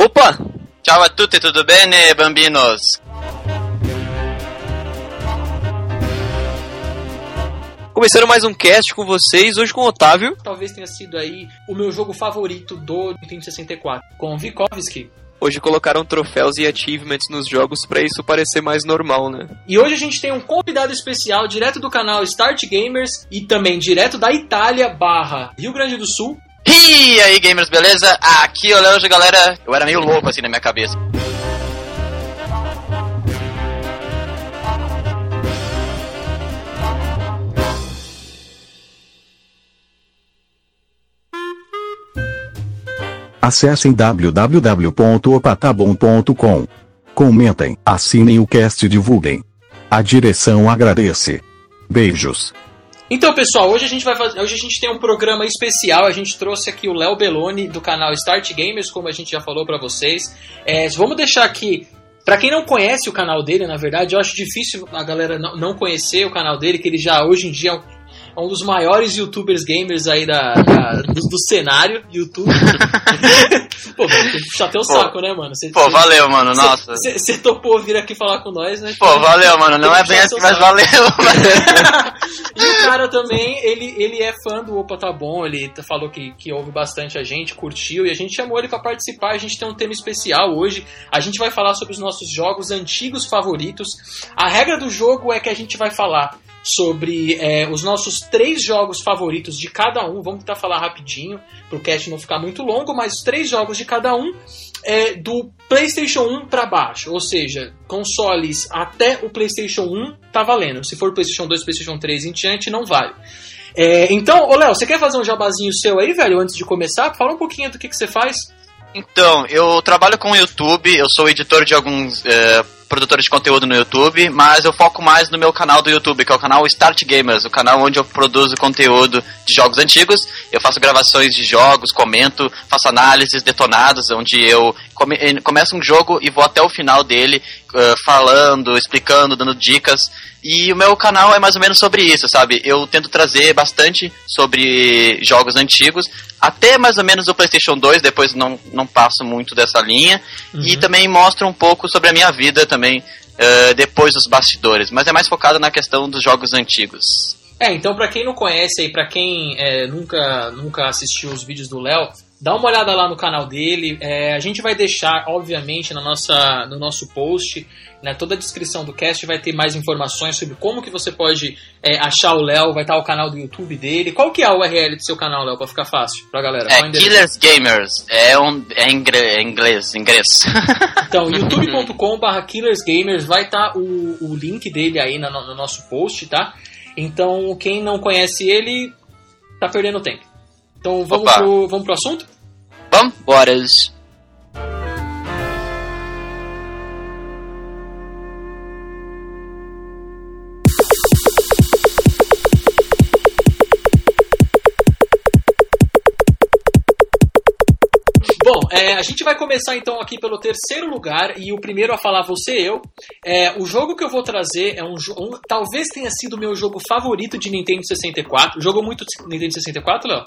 Opa! Ciao a tutti, tudo bene, bambinos? Começando mais um cast com vocês, hoje com o Otávio. Talvez tenha sido aí o meu jogo favorito do Nintendo 64, com Vikovsky. Hoje colocaram troféus e achievements nos jogos para isso parecer mais normal, né? E hoje a gente tem um convidado especial direto do canal Start Gamers e também direto da Itália barra Rio Grande do Sul. E aí, gamers, beleza? Aqui, olha hoje, galera. Eu era meio louco assim na minha cabeça. Acessem www.opatabom.com. Comentem, assinem o cast e divulguem. A direção agradece. Beijos. Então, pessoal, hoje a gente vai fazer, hoje a gente tem um programa especial. A gente trouxe aqui o Léo Belloni do canal Start Gamers, como a gente já falou para vocês. É, vamos deixar aqui Pra quem não conhece o canal dele, na verdade, eu acho difícil a galera não conhecer o canal dele, que ele já hoje em dia um dos maiores youtubers gamers aí da, da do, do, cenário YouTube. pô, tem que puxar teu saco, né, mano? Cê, pô, cê, valeu, mano, cê, nossa. Você topou vir aqui falar com nós, né? Pô, valeu, mano, não é bem assim, mas valeu. e o cara também, ele, ele é fã do Opa Tá Bom, ele falou que, que ouve bastante a gente, curtiu, e a gente chamou ele para participar, a gente tem um tema especial hoje, a gente vai falar sobre os nossos jogos antigos favoritos. A regra do jogo é que a gente vai falar sobre é, os nossos três jogos favoritos de cada um. Vamos tentar falar rapidinho, para o cast não ficar muito longo, mas os três jogos de cada um é, do PlayStation 1 para baixo. Ou seja, consoles até o PlayStation 1 tá valendo. Se for PlayStation 2, PlayStation 3 em diante, não vale. É, então, ô Léo, você quer fazer um jabazinho seu aí, velho, antes de começar? Fala um pouquinho do que, que você faz. Então, eu trabalho com o YouTube, eu sou editor de alguns é, produtores de conteúdo no YouTube, mas eu foco mais no meu canal do YouTube, que é o canal Start Gamers, o canal onde eu produzo conteúdo de jogos antigos. Eu faço gravações de jogos, comento, faço análises detonadas, onde eu come eh, começo um jogo e vou até o final dele, uh, falando, explicando, dando dicas. E o meu canal é mais ou menos sobre isso, sabe? Eu tento trazer bastante sobre jogos antigos, até mais ou menos o PlayStation 2, depois não, não passo muito dessa linha. Uhum. E também mostro um pouco sobre a minha vida também, uh, depois dos bastidores. Mas é mais focado na questão dos jogos antigos. É, então para quem não conhece e para quem é, nunca, nunca assistiu os vídeos do Léo, dá uma olhada lá no canal dele. É, a gente vai deixar, obviamente, na nossa, no nosso post né, toda a descrição do cast vai ter mais informações sobre como que você pode é, achar o Léo, vai estar o canal do YouTube dele. Qual que é a URL do seu canal, Léo, pra ficar fácil pra galera? É Killers Gamers, é, um, é inglês, inglês. Então, youtube.com.br Killers Gamers vai estar o, o link dele aí no, no nosso post, tá? Então, quem não conhece ele, tá perdendo tempo. Então, vamos, pro, vamos pro assunto? Vamos, bora. É, a gente vai começar então aqui pelo terceiro lugar e o primeiro a falar você eu. É, o jogo que eu vou trazer é um, um talvez tenha sido o meu jogo favorito de Nintendo 64. Jogou muito Nintendo 64, Léo?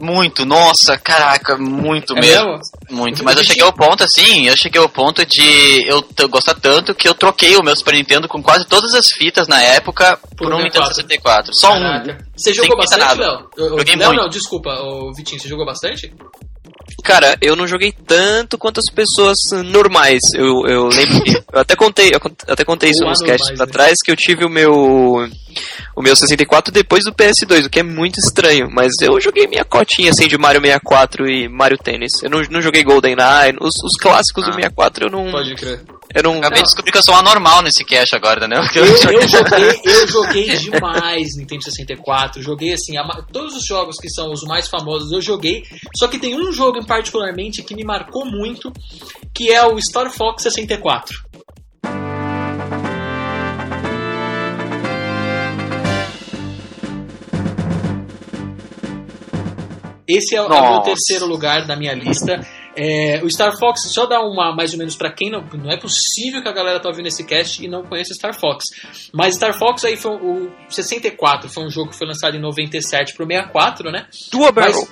Muito, nossa, caraca, muito é mesmo. mesmo. Muito, mas eu cheguei ao ponto assim, eu cheguei ao ponto de eu gostar tanto que eu troquei o meu Super Nintendo com quase todas as fitas na época por, por um Nintendo 64. Só Caraca. um. Você jogou bastante, Léo? Joguei não, muito. não, desculpa, o Vitinho, você jogou bastante? Cara, eu não joguei tanto quanto as pessoas normais. Eu, eu lembro que. Eu até contei, eu até contei isso nos casts né? atrás, que eu tive o meu. O meu 64 depois do PS2, o que é muito estranho. Mas eu joguei minha cotinha assim de Mario 64 e Mario Tennis. Eu não, não joguei GoldenEye. Os, os clássicos ah, do 64 eu não. Pode crer. Eu não. Acabei de descobrir que eu sou anormal nesse cast agora, né? Eu, eu, joguei, eu joguei demais Nintendo 64. Joguei assim, a, todos os jogos que são os mais famosos eu joguei. Só que tem um jogo em particularmente que me marcou muito, que é o Star Fox 64. Esse é, é o meu terceiro lugar da minha lista. É, o Star Fox, só dá uma mais ou menos para quem não. Não é possível que a galera tá ouvindo esse cast e não conheça Star Fox. Mas Star Fox aí foi o 64, foi um jogo que foi lançado em 97 pro 64, né? Dual Barrel.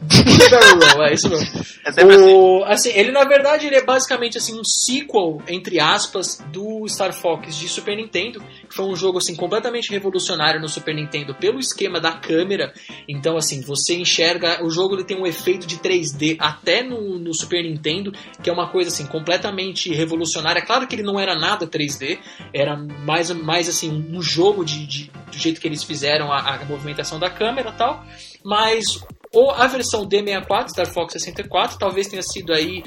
Barrel é isso mesmo. É o, assim. assim. ele na verdade ele é basicamente assim um sequel entre aspas do Star Fox de Super Nintendo, que foi um jogo assim completamente revolucionário no Super Nintendo pelo esquema da câmera. Então assim, você enxerga o jogo ele tem um efeito de 3D até no, no Super Nintendo, que é uma coisa assim completamente revolucionária. Claro que ele não era nada 3D, era mais mais assim um jogo de, de do jeito que eles fizeram a, a movimentação da câmera, tal, mas ou a versão D64, Star Fox 64, talvez tenha sido aí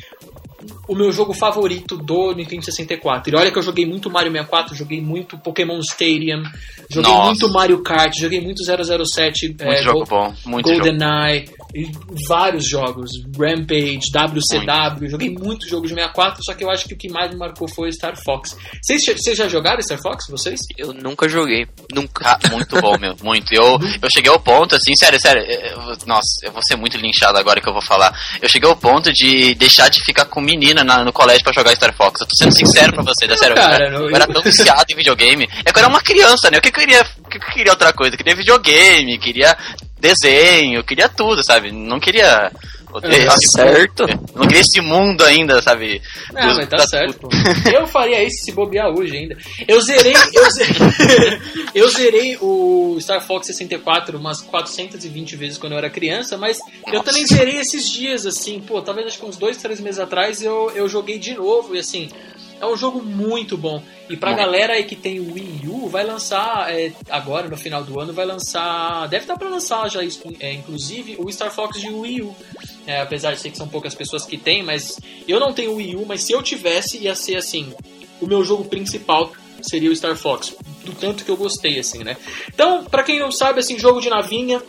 o meu jogo favorito do Nintendo 64. E olha que eu joguei muito Mario 64, joguei muito Pokémon Stadium, joguei Nossa. muito Mario Kart, joguei muito 007, muito é, jogo Go bom, muito GoldenEye, e vários jogos, Rampage, WCW, muito. joguei muito jogo de 64, só que eu acho que o que mais me marcou foi Star Fox. Vocês, vocês já jogaram Star Fox, vocês? Eu nunca joguei, nunca. Ah, muito bom, meu, muito. Eu, eu cheguei ao ponto, assim, sério, sério, eu, nossa, eu vou ser muito linchado agora que eu vou falar. Eu cheguei ao ponto de deixar de ficar com menina na, no colégio pra jogar Star Fox. Eu tô sendo sincero pra vocês, é sério. Cara, eu, era, eu era tão viciado em videogame. É que eu era uma criança, né? O que eu queria, o que eu queria outra coisa? Eu queria videogame, queria desenho, queria tudo, sabe? Não queria é, tá certo. Não queria esse mundo ainda, sabe? Não, mas tá certo, pô. Eu faria isso se bobear hoje ainda. Eu zerei, eu zerei, eu zerei o Star Fox 64 umas 420 vezes quando eu era criança, mas Nossa. eu também zerei esses dias, assim, pô, talvez acho que uns dois, três meses atrás eu, eu joguei de novo e assim, é um jogo muito bom. E pra Bom. galera aí que tem o Wii U, vai lançar é, agora no final do ano, vai lançar. Deve estar para lançar já, é, inclusive, o Star Fox de Wii U. É, apesar de ser que são poucas pessoas que têm, mas eu não tenho Wii U, mas se eu tivesse, ia ser assim: o meu jogo principal seria o Star Fox. Do tanto que eu gostei, assim, né? Então, para quem não sabe, assim, jogo de navinha,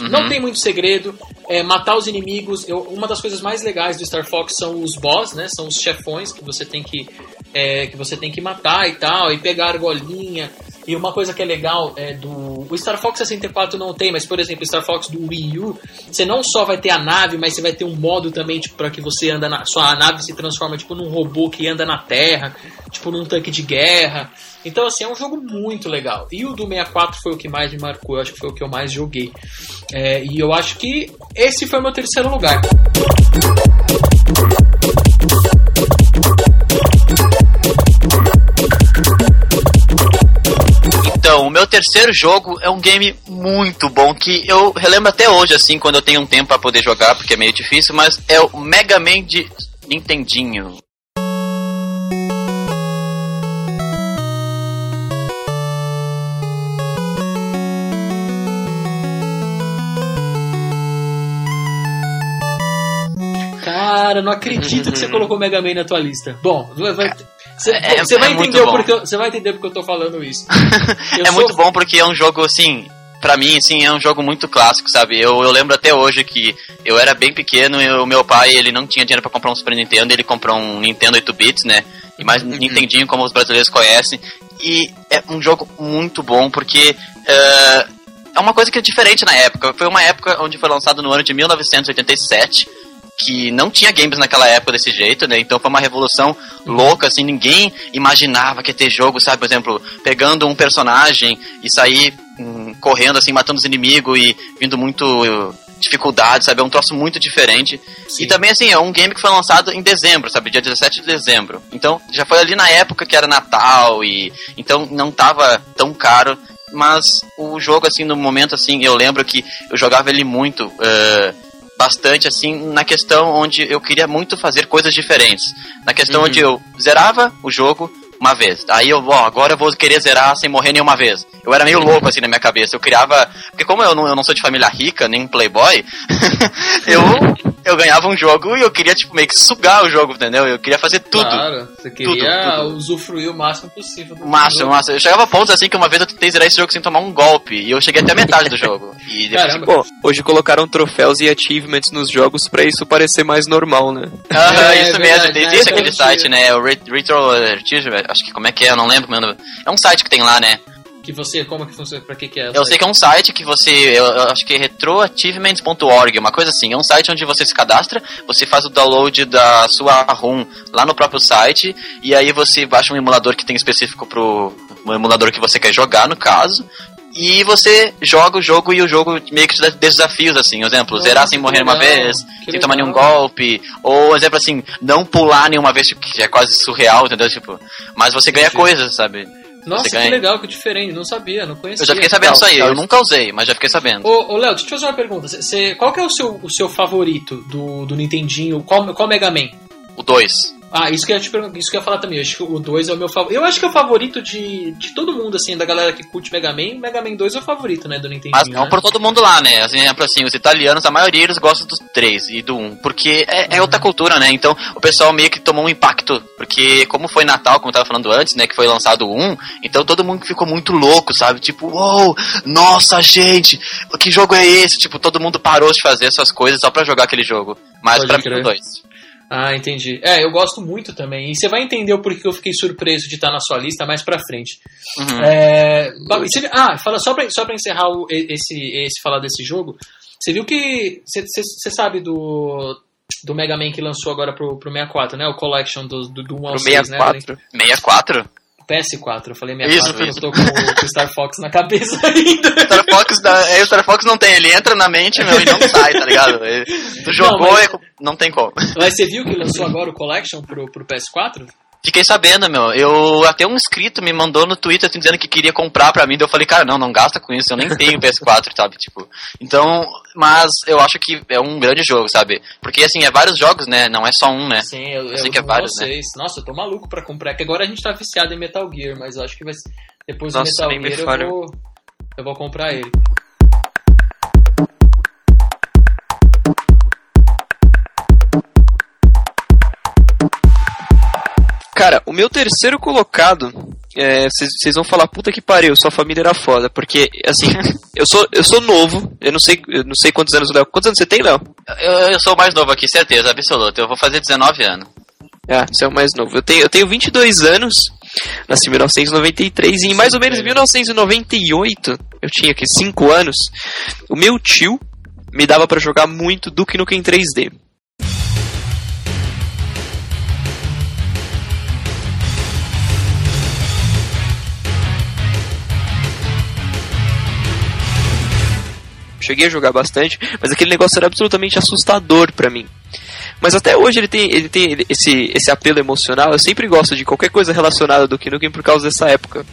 Uhum. Não tem muito segredo. É, matar os inimigos. Eu, uma das coisas mais legais do Star Fox são os boss, né? São os chefões que você tem que, é, que você tem que matar e tal. E pegar a argolinha. E uma coisa que é legal é do. O Star Fox 64 não tem, mas por exemplo, o Star Fox do Wii U, você não só vai ter a nave, mas você vai ter um modo também, tipo, para que você anda na. Sua nave se transforma tipo num robô que anda na Terra, tipo num tanque de guerra. Então, assim, é um jogo muito legal. E o do 64 foi o que mais me marcou, eu acho que foi o que eu mais joguei. É, e eu acho que esse foi o meu terceiro lugar. Meu terceiro jogo é um game muito bom que eu relembro até hoje, assim, quando eu tenho um tempo para poder jogar, porque é meio difícil, mas é o Mega Man de Nintendinho. Cara, não acredito que você colocou Mega Man na tua lista. Bom, vai, você, é, você vai é entender porque eu, você vai entender porque eu tô falando isso. é sou... muito bom porque é um jogo assim, para mim, assim, é um jogo muito clássico, sabe? Eu, eu lembro até hoje que eu era bem pequeno e o meu pai, ele não tinha dinheiro para comprar um Super Nintendo, ele comprou um Nintendo 8 bits, né? E mais uhum. Nintendinho, como os brasileiros conhecem. E é um jogo muito bom porque uh, é uma coisa que é diferente na época. Foi uma época onde foi lançado no ano de 1987 que não tinha games naquela época desse jeito, né? Então foi uma revolução louca, assim, ninguém imaginava que ia ter jogo, sabe? Por exemplo, pegando um personagem e sair hum, correndo, assim, matando os inimigos e vindo muito dificuldade, sabe? É um troço muito diferente. Sim. E também, assim, é um game que foi lançado em dezembro, sabe? Dia 17 de dezembro. Então, já foi ali na época que era Natal e... Então, não tava tão caro. Mas o jogo, assim, no momento, assim, eu lembro que eu jogava ele muito... Uh, bastante assim na questão onde eu queria muito fazer coisas diferentes. Na questão uhum. onde eu zerava o jogo uma vez. Aí eu, ó, agora eu vou querer zerar sem morrer nenhuma vez. Eu era meio louco assim na minha cabeça. Eu criava. Porque como eu não, eu não sou de família rica, nem playboy, eu eu ganhava um jogo e eu queria, tipo, meio que sugar o jogo, entendeu? Eu queria fazer tudo. Claro, você queria tudo, tudo. usufruir o máximo possível do Máximo, jogo. máximo. Eu chegava a pontos assim que uma vez eu tentei zerar esse jogo sem tomar um golpe. E eu cheguei até a metade do jogo. E depois, Caramba. Pô, hoje colocaram troféus e achievements nos jogos pra isso parecer mais normal, né? Aham, é, isso é mesmo. Verdade, existe aquele site, né? O Retro Achievement, acho que como é que é, eu não lembro. É um site que tem lá, né? Que você, como que funciona, pra que que é? Eu sei que é um site que você, eu, eu acho que é retroachievements.org, uma coisa assim. É um site onde você se cadastra, você faz o download da sua ROM lá no próprio site, e aí você baixa um emulador que tem específico pro um emulador que você quer jogar, no caso, e você joga o jogo e o jogo meio que te dá desafios, assim. Exemplo, zerar sem morrer uma legal, vez, que sem tomar nenhum golpe. Ou, exemplo, assim, não pular nenhuma vez, tipo, que é quase surreal, entendeu? Tipo, mas você ganha coisas, sabe? Nossa, Você que ganha. legal, que diferente. Não sabia, não conhecia. Eu já fiquei sabendo Legal, disso aí. Eu nunca usei, mas já fiquei sabendo. Ô, ô Léo, deixa eu te fazer uma pergunta. Cê- cê- qual que é o seu, o seu favorito do, do Nintendinho? Qual, qual Mega Man? O 2. Ah, isso que eu ia te perguntar, isso que eu ia falar também. Eu acho que o 2 é o meu favorito. Eu acho que é o favorito de, de todo mundo, assim, da galera que curte Mega Man. Mega Man 2 é o favorito, né, do Nintendinho. Mas não né? pra todo mundo lá, né? Assim, exemplo assim, os italianos, a maioria eles gostam dos 3 e do 1. Porque é, é outra cultura, né? Então o pessoal meio que tomou um impacto. Porque como foi Natal, como eu tava falando antes, né? Que foi lançado o 1, então todo mundo ficou muito louco, sabe? Tipo, uou, nossa gente, que jogo é esse? Tipo, todo mundo parou de fazer essas coisas só pra jogar aquele jogo. Mas Pode pra crer. mim o 2. Ah, entendi. É, eu gosto muito também. E você vai entender o porquê eu fiquei surpreso de estar na sua lista mais pra frente. Uhum. É, ah, fala só pra, só pra encerrar o- esse, esse falar desse jogo. Você viu que. Você, sabe do. Do Mega Man que lançou agora pro, pro 64, né? O Collection do, do, do 1 ao Pro 6, né? 64. 64? PS4, eu falei 64, Isso, eu tô com, o- Star Fox na cabeça ainda. Star Fox, da, é, o Star Fox não tem, ele entra na mente meu, e não sai, tá ligado? Ele- tu jogou mas- e não tem como. Mas você viu que lançou agora o Collection pro, pro PS4? Fiquei sabendo, meu. Eu até um inscrito me mandou no Twitter assim, dizendo que queria comprar pra mim. Daí eu falei, cara, não, não gasta com isso, eu nem tenho PS4, sabe? Tipo. Então, mas eu acho que é um grande jogo, sabe? Porque assim, é vários jogos, né? Não é só um, né? Sim, eu, eu, sei que é vários, né? vocês. Nossa, eu tô maluco pra comprar, que agora a gente tá viciado em Metal Gear, mas eu acho que vai ser- depois Nossa, do Metal me Gear eu vou, eu vou comprar ele. Cara, o meu terceiro colocado, vocês vão falar, puta que pariu, sua família era foda, porque, assim, eu sou, eu sou novo, eu não sei, eu não sei quantos anos o Léo. Quantos anos você tem, Léo? Eu, eu sou o mais novo aqui, certeza, absoluta. Eu vou fazer 19 anos. Ah, você é o mais novo. Eu tenho, eu tenho 22 anos, nasci em 1993, e em mais ou menos velho. 1998, eu tinha aqui 5 anos, o meu tio me dava pra jogar muito Duke Nukem 3D. Cheguei a jogar bastante, mas aquele negócio era absolutamente assustador pra mim. Mas até hoje ele tem, ele tem esse, esse apelo emocional. Eu sempre gosto de qualquer coisa relacionada do Duke Nukem por causa dessa época.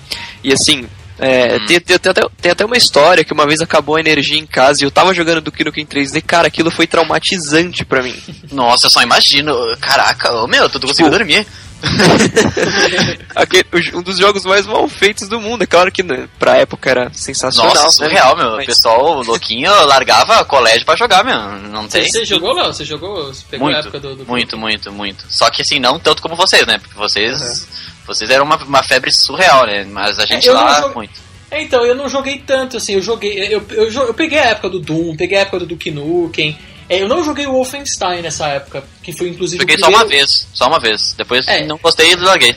E assim, é, tem, tem, tem até, tem até uma história que uma vez acabou a energia em casa e eu tava jogando Duke Nukem 3D. Cara, aquilo foi traumatizante pra mim. Nossa, eu só imagino. Caraca, meu, não conseguiu Tipo, dormir. Aquele- um dos jogos mais mal feitos do mundo. É claro que né, pra época era sensacional. Nossa, né? surreal, meu. O Mas- pessoal louquinho largava colégio pra jogar, meu. Não Você, tem. você jogou, Léo? Você jogou? Você pegou a Muito, época do, do muito, muito, muito. Só que assim, não tanto como vocês, né? Porque vocês. Vocês eram uma, uma febre surreal, né? Mas a gente eu não lá, joguei- muito. É, Então, eu não joguei tanto, assim, eu joguei. Eu, eu, jo- eu peguei a época do Doom, peguei a época do Duke Nukem. É, eu não joguei o Wolfenstein nessa época, que foi inclusive Joguei o só primeiro... uma vez, só uma vez. Depois É. não gostei e larguei.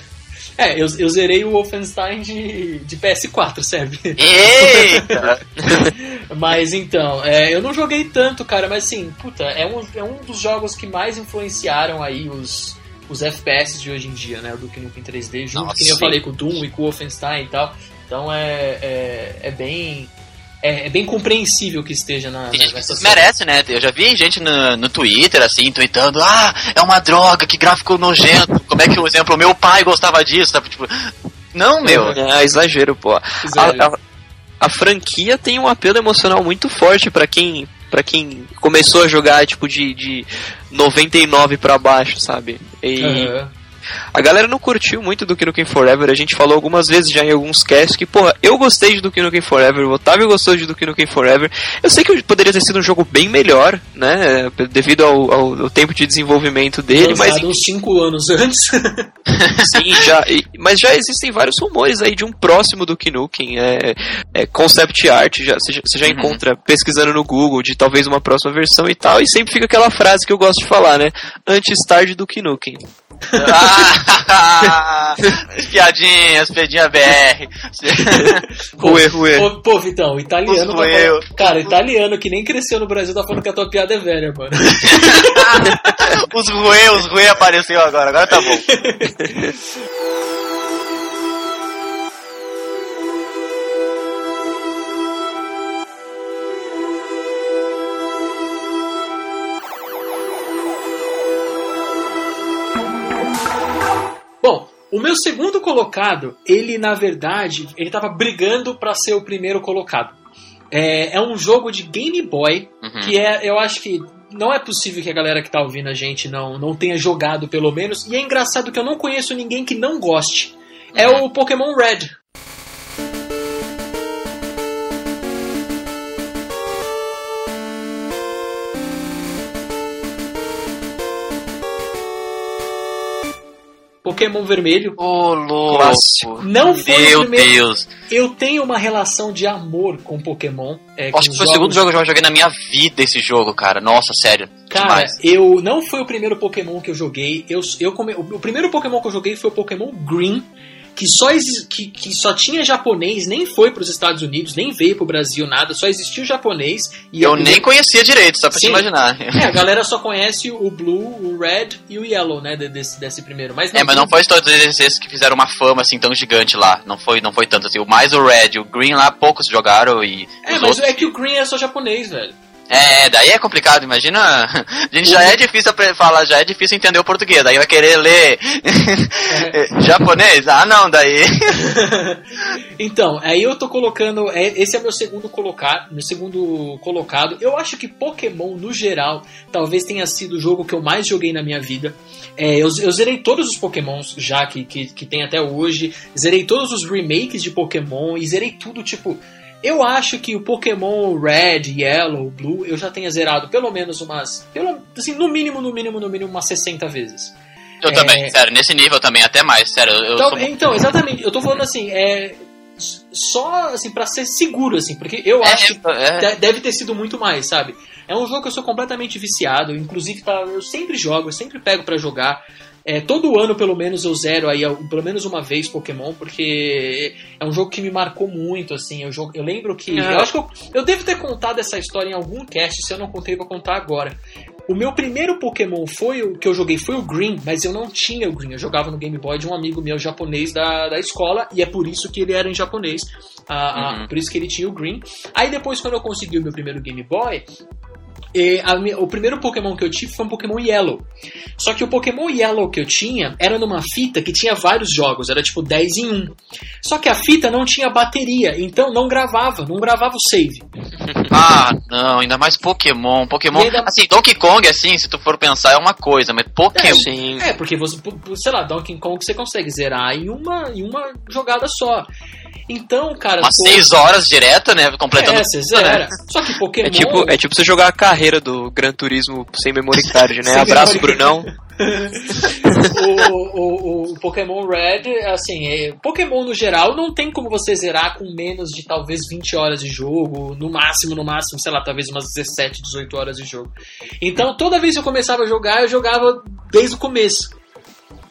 É, eu, eu zerei o Wolfenstein de, de PS4, serve. Eita! Mas então, é, eu não joguei tanto, cara, mas assim, puta, é um, é um dos jogos que mais influenciaram aí os, os FPS de hoje em dia, né? O Duke Nukem 3D, junto Nossa, que eu falei com o Doom e com o Wolfenstein e tal. Então é, é, é bem. É, é bem compreensível que esteja na, Tem na, gente que nessa merece, né? Eu já vi gente no, no Twitter, assim, tweetando, ah, é uma droga, que gráfico nojento. Como é que, por exemplo, meu pai gostava disso, sabe? Tipo, não, meu. É exagero, pô. A, Exagero. a- a franquia tem um apelo emocional muito forte pra quem para quem começou a jogar tipo de, de 99 pra baixo, sabe? E Aham. A galera não curtiu muito do Nukem Forever. A gente falou algumas vezes já em alguns casts que, porra, eu gostei de Duke Nukem Forever, o Otávio gostou de Duke Nukem Forever. Eu sei que poderia ter sido um jogo bem melhor, né? Devido ao, ao- ao tempo de desenvolvimento dele, mas Lançado uns 5 anos antes. Sim, já, e- mas já existem vários rumores aí de um próximo do Nukem, é, é concept art, já, você já, você já Uhum. encontra pesquisando no Google de talvez uma próxima versão e tal, e sempre fica aquela frase que eu gosto de falar, né? Antes tarde do Nukem. Ah, piadinhas, piadinha BR. Ruê, ruê. Pô, pô, Vitão, italiano tá falando... Cara, italiano que nem cresceu no Brasil tá falando que a tua piada é velha, mano. os ruê, os ruê apareceu agora, agora tá bom. Segundo colocado, ele na verdade, ele tava brigando para ser o primeiro colocado. É, é, um jogo de Game Boy, uhum. que é, eu acho que não é possível que a galera que tá ouvindo a gente não, não tenha jogado pelo menos. E é engraçado que eu não conheço ninguém que não goste. É uhum. o Pokémon Red. Pokémon Vermelho. Ô, oh, louco! Não foi Meu o primeiro. Deus! Eu tenho uma relação de amor com Pokémon. É, Acho que foi jogos... o segundo jogo que eu joguei na minha vida esse jogo, cara. Nossa, sério. Cara, demais. eu não foi o primeiro Pokémon que eu joguei. Eu, eu come... O primeiro Pokémon que eu joguei foi o Pokémon Green que só, que, que só tinha japonês, nem foi para os Estados Unidos, nem veio para o Brasil, nada, só existia o japonês. E eu, nem conhecia direito, só para te imaginar. É, a galera só conhece o Blue, o Red e o Yellow, né, desse, desse primeiro. Mas não, é, mas não foi todos esses que fizeram uma fama assim tão gigante lá. Não foi, não foi tanto assim. O mais o Red, o Green lá poucos jogaram e. É, mas outros... é que o Green é só japonês, velho. É, daí é complicado, imagina. A gente já é difícil falar, já é difícil entender o português, daí vai querer ler é. japonês? Ah, não, daí. então, aí eu tô colocando. É, esse é meu segundo colocado. Meu segundo colocado. Eu acho que Pokémon, no geral, talvez tenha sido o jogo que eu mais joguei na minha vida. É, eu, eu, zerei todos os Pokémons já que, que, que tem até hoje. Zerei todos os remakes de Pokémon e zerei tudo, tipo eu acho que o Pokémon Red, Yellow, Blue, eu já tenha zerado pelo menos umas. Pelo, assim, no mínimo, no mínimo, no mínimo, umas 60 vezes. Eu é... também, sério, nesse nível também, até mais, sério. então, sou... então, exatamente, eu tô falando assim, é. Só assim, para ser seguro, assim, porque eu é, acho que é. deve ter sido muito mais, sabe? É um jogo que eu sou completamente viciado, inclusive tá, eu sempre jogo, eu sempre pego para jogar. É, todo ano, pelo menos, eu zero aí, pelo menos uma vez Pokémon, porque é um jogo que me marcou muito, assim. Eu, eu lembro que. É. Eu acho que eu, eu, devo ter contado essa história em algum cast, se eu não contei, vou contar agora. O meu primeiro Pokémon foi o que eu joguei foi o Green, mas eu não tinha o Green. Eu jogava no Game Boy de um amigo meu japonês da, da escola, e é por isso que ele era em japonês. Ah, ah uhum. por isso que ele tinha o Green. Aí depois, quando eu consegui o meu primeiro Game Boy, o primeiro Pokémon que eu tive foi um Pokémon Yellow. Só que o Pokémon Yellow que eu tinha era numa fita que tinha vários jogos, era tipo 10 em 1. Só que a fita não tinha bateria, então não gravava, não gravava o save. Ah, não, ainda mais Pokémon. Pokémon, ainda... assim, Donkey Kong, assim, se tu for pensar, é uma coisa, mas Pokémon. É, é, porque você, sei lá, Donkey Kong você consegue zerar em uma, em uma jogada só. Então, cara. Umas 6 horas direto, né? Completando. É, você zera. Só que Pokémon. É tipo, é tipo você jogar a carreira do Gran Turismo sem memory card, né? Abraço, Brunão. o, o, o, Pokémon Red, assim, é, Pokémon no geral não tem como você zerar com menos de talvez 20 horas de jogo, no máximo, no máximo, sei lá, talvez umas 17, 18 horas de jogo. Então toda vez que eu começava a jogar, eu jogava desde o começo.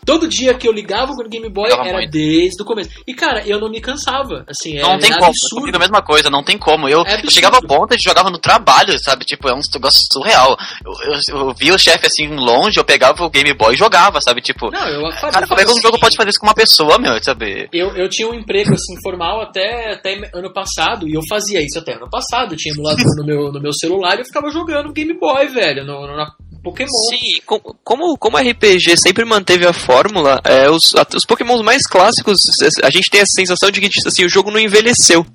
Todo dia que eu ligava o Game Boy era muito. desde o começo. E, cara, eu não me cansava. Assim, não tem como. Absurdo. a mesma coisa, não tem como. Eu, é eu chegava a ponta de jogava no trabalho, sabe? Tipo, é um negócio surreal. Eu, eu, eu via o chefe assim longe, eu pegava o Game Boy e jogava, sabe? Tipo, não, eu fazia, cara, como é que um jogo pode fazer isso com uma pessoa, meu? Sabe? Eu, eu tinha um emprego assim formal até, até ano passado e eu fazia isso até ano passado. Eu tinha emulador no meu, no meu celular e eu ficava jogando Game Boy, velho, no, no, na Pokémon. Sim, como, como RPG sempre manteve a fórmula, é, os, os Pokémons mais clássicos, a gente tem a sensação de que assim, o jogo não envelheceu.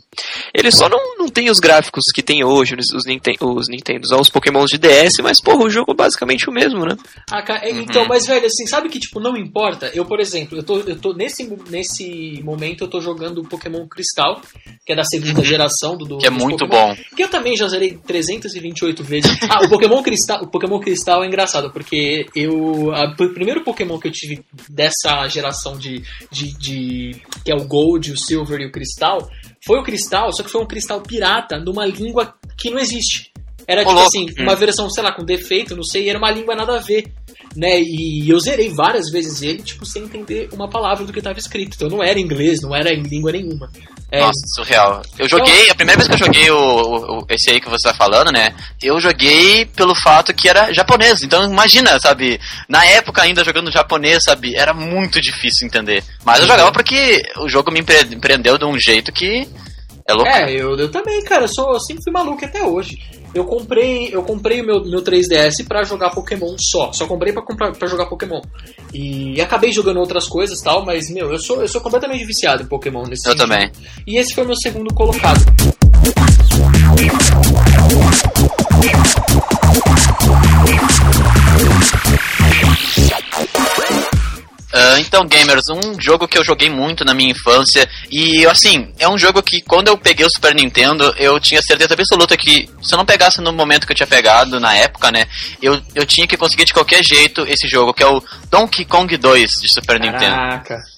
Ele só não tem os gráficos que tem hoje, os, os, Ninten os Nintendos, os Pokémons de DS, mas, porra, o jogo é basicamente o mesmo, né? Ah, cara, é, uhum. Então, mas, velho, assim, sabe que, tipo, não importa? Eu, por exemplo, eu tô, eu tô nesse, nesse momento, eu tô jogando o Pokémon Cristal, que é da segunda uhum. geração do, do Que é muito Pokémon, bom. Que eu também já zerei 328 vezes. Ah, o Pokémon Cristal, o Pokémon Cristal é engraçado, porque eu. A, o primeiro Pokémon que eu tive dessa geração de, de, de. que é o Gold, o Silver e o Cristal foi o cristal, só que foi um cristal pirata numa língua que não existe. Era tipo assim, uma versão, sei lá, com defeito, não sei, era uma língua nada a ver. Né? E eu zerei várias vezes ele, tipo, sem entender uma palavra do que estava escrito. Então não era inglês, não era em língua nenhuma. É... Nossa, surreal. Eu joguei, então, a primeira vez que eu joguei o, o, esse aí que você tá falando, né? Eu joguei pelo fato que era japonês. Então imagina, sabe? Na época ainda jogando japonês, sabe? Era muito difícil entender. Mas eu jogava porque o jogo me empreendeu de um jeito que é louco. É, eu, eu também, cara. Eu, sou, eu sempre fui maluco até hoje. Eu comprei, eu comprei o meu, meu 3DS para jogar Pokémon só. Só comprei para jogar Pokémon. E acabei jogando outras coisas tal, mas meu, eu sou eu sou completamente viciado em Pokémon nesse Eu sentido. também. E esse foi o meu segundo colocado. Uh, então, gamers, um jogo que eu joguei muito na minha infância e, assim, é um jogo que quando eu peguei o Super Nintendo, eu tinha certeza absoluta que se eu não pegasse no momento que eu tinha pegado, na época, né, eu, eu tinha que conseguir de qualquer jeito esse jogo, que é o Donkey Kong 2 de Super Caraca. Nintendo. Caraca.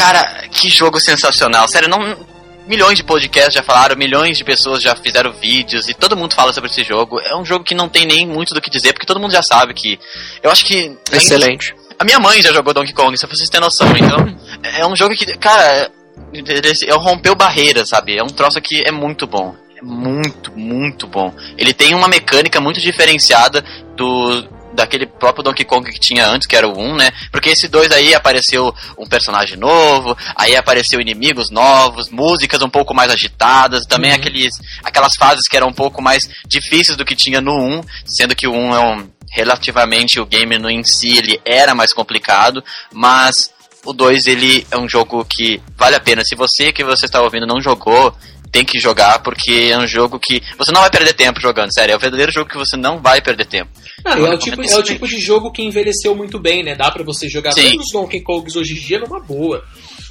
Cara, que jogo sensacional. Sério, não. Milhões de podcasts já falaram, milhões de pessoas já fizeram vídeos e todo mundo fala sobre esse jogo. É um jogo que não tem nem muito do que dizer, porque todo mundo já sabe que. Eu acho que. Excelente. A minha mãe já jogou Donkey Kong, se vocês terem noção. Então, é um jogo que. Cara, ele rompeu barreiras, sabe? É um troço que é muito bom. É muito, muito bom. Ele tem uma mecânica muito diferenciada do daquele próprio Donkey Kong que tinha antes, que era o 1, né? Porque esse 2 aí apareceu um personagem novo, aí apareceu inimigos novos, músicas um pouco mais agitadas, também uhum. aqueles, aquelas fases que eram um pouco mais difíceis do que tinha no 1, sendo que o 1 é um relativamente o game no em si ele era mais complicado, mas o 2 ele é um jogo que vale a pena. Se você que você está ouvindo não jogou, tem que jogar, porque é um jogo que você não vai perder tempo jogando, sério. É o verdadeiro jogo que você não vai perder tempo. Não, é, o tipo, é o tipo de jogo que envelheceu muito bem, né? Dá pra você jogar Sim. todos os Donkey Kongs hoje em dia numa boa.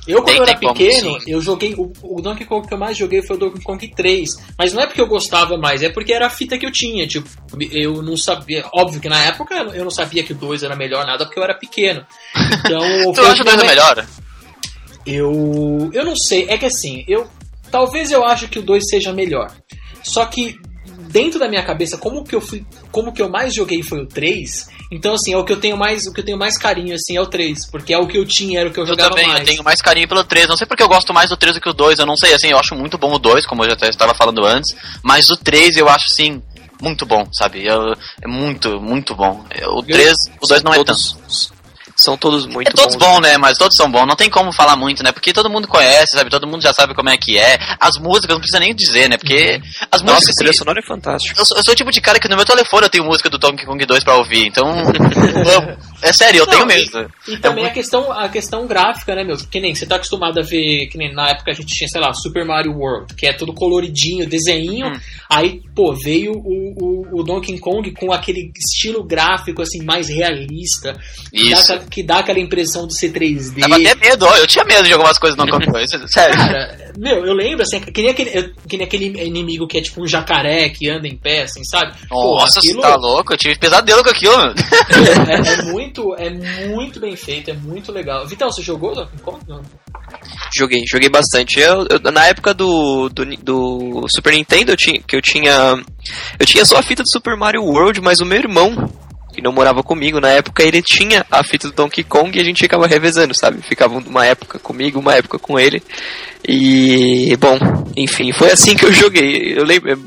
Eu, quando eu era pequeno, como, eu joguei. O, o, Donkey Kong que eu mais joguei foi o Donkey Kong 3. Mas não é porque eu gostava mais, é porque era a fita que eu tinha. Tipo, eu não sabia. Óbvio que na época eu não sabia que o 2 era melhor nada porque eu era pequeno. Então. tu acha o 2 é melhor? Eu. Eu não sei. É que assim, eu Talvez eu ache que o 2 seja melhor. Só que dentro da minha cabeça, como que eu fui, como que eu mais joguei foi o 3, então assim, é o que eu tenho mais, o que eu tenho mais carinho assim é o 3, porque é o que eu tinha, era o que eu, eu jogava também, mais. Eu tenho mais carinho pelo 3, não sei porque eu gosto mais do 3 do que o 2, eu não sei, assim, eu acho muito bom o 2, como eu já estava falando antes, mas o 3 eu acho assim muito bom, sabe? Eu, é muito, muito bom. O 3, o 2 não é tanto. São todos muito é todos bons. bons, né? Mas todos são bons. Não tem como falar muito, né? Porque todo mundo conhece, sabe? Todo mundo já sabe como é que é. As músicas não precisa nem dizer, né? Porque uhum. as músicas. Nossa, a trilha sonora é fantástica. Eu, eu, sou o tipo de cara que no meu telefone eu tenho música do Donkey Kong 2 pra ouvir. Então. é sério, eu não, tenho mesmo. E, e também é a, questão, a questão gráfica, né, meu? Que nem você tá acostumado a ver, que nem na época a gente tinha, sei lá, Super Mario World, que é tudo coloridinho, desenho. Hum. Aí, pô, veio o, o, o, Donkey Kong com aquele estilo gráfico, assim, mais realista. Isso. Que dá, que dá aquela impressão de ser 3D. Dava até medo, ó. Eu tinha medo de algumas coisas no Donkey Kong, sério. Cara, meu, eu lembro, assim, que nem, aquele, que nem aquele inimigo que é tipo um jacaré que anda em pé, assim, sabe? Nossa, Pô, aquilo... você tá louco? Eu tive pesadelo com aquilo, mano. É, é, muito, é muito bem feito, é muito legal. Vitão, você jogou? Não. Joguei, joguei bastante. Eu, eu, na época do, do, do Super Nintendo, eu tinha, que eu tinha. Eu tinha só a fita do Super Mario World, mas o meu irmão, que não morava comigo na época, ele tinha a fita do Donkey Kong e a gente ficava revezando, sabe? Ficava uma época comigo, uma época com ele. E, bom, enfim, foi assim que eu joguei. Eu lembro,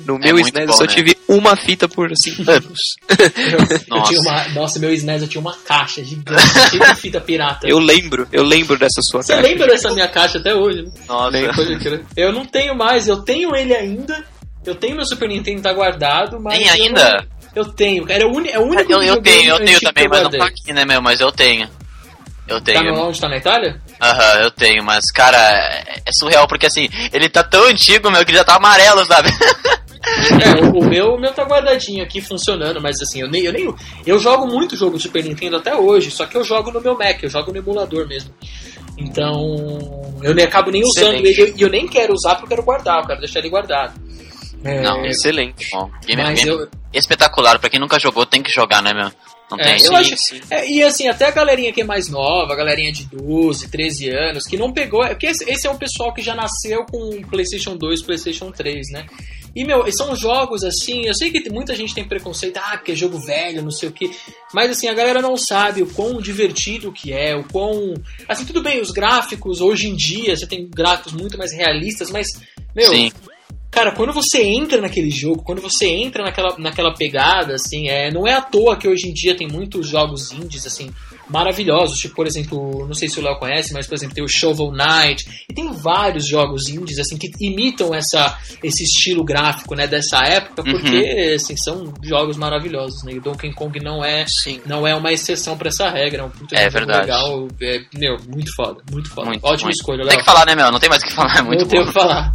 no é meu SNES bom, eu só né? tive uma fita por assim, anos. Eu, nossa. Eu uma, nossa, meu SNES eu tinha uma caixa gigante, cheia de fita pirata. Eu lembro, eu lembro dessa sua Você caixa. Você lembra dessa minha caixa até hoje? Né? Nossa. Eu não tenho mais, eu tenho ele ainda. Eu tenho meu Super Nintendo tá guardado, mas. Tem ainda? Eu, eu tenho, cara. É o, é o único Eu, eu tenho, eu tenho também, mas não tá aqui, né, meu? Mas eu tenho. Eu tenho. Tá no, onde tá na Itália? Aham, uhum, eu tenho, mas, cara, é, é surreal, porque assim, ele tá tão antigo, meu, que já tá amarelo, sabe? É, o, o, meu, o meu tá guardadinho aqui funcionando, mas assim, eu nem, eu nem. Eu jogo muito jogo de Super Nintendo até hoje, só que eu jogo no meu Mac, eu jogo no emulador mesmo. Então, eu nem acabo nem usando excelente. ele e eu nem quero usar porque eu quero guardar, eu quero deixar ele guardado. É, Não, excelente. Bom, game, mas game eu... espetacular, pra quem nunca jogou, tem que jogar, né, meu? Não é, tem. Eu acho, é, e assim, até a galerinha que é mais nova, a galerinha de 12, 13 anos, que não pegou. É, porque esse, esse é o pessoal que já nasceu com PlayStation 2, PlayStation 3, né? E, meu, são jogos assim. Eu sei que muita gente tem preconceito, ah, porque é jogo velho, não sei o que. Mas, assim, a galera não sabe o quão divertido que é, o quão. Assim, tudo bem, os gráficos, hoje em dia, você tem gráficos muito mais realistas, mas, meu. Sim Cara, quando você entra naquele jogo, quando você entra naquela, naquela pegada, assim, é, não é à toa que hoje em dia tem muitos jogos indies, assim, maravilhosos. Tipo, por exemplo, não sei se o Léo conhece, mas, por exemplo, tem o Shovel Knight. E tem vários jogos indies, assim, que imitam essa, esse estilo gráfico, né, dessa época, Uhum. porque, assim, são jogos maravilhosos, né? E o Donkey Kong não é, Sim. não é uma exceção pra essa regra. É um puta É jogo verdade. legal. É, meu, muito foda, muito foda. Muito, Ótima muito. escolha, Tem Léo. que falar, né, meu? Não tem mais o que falar, é muito não tenho o que falar.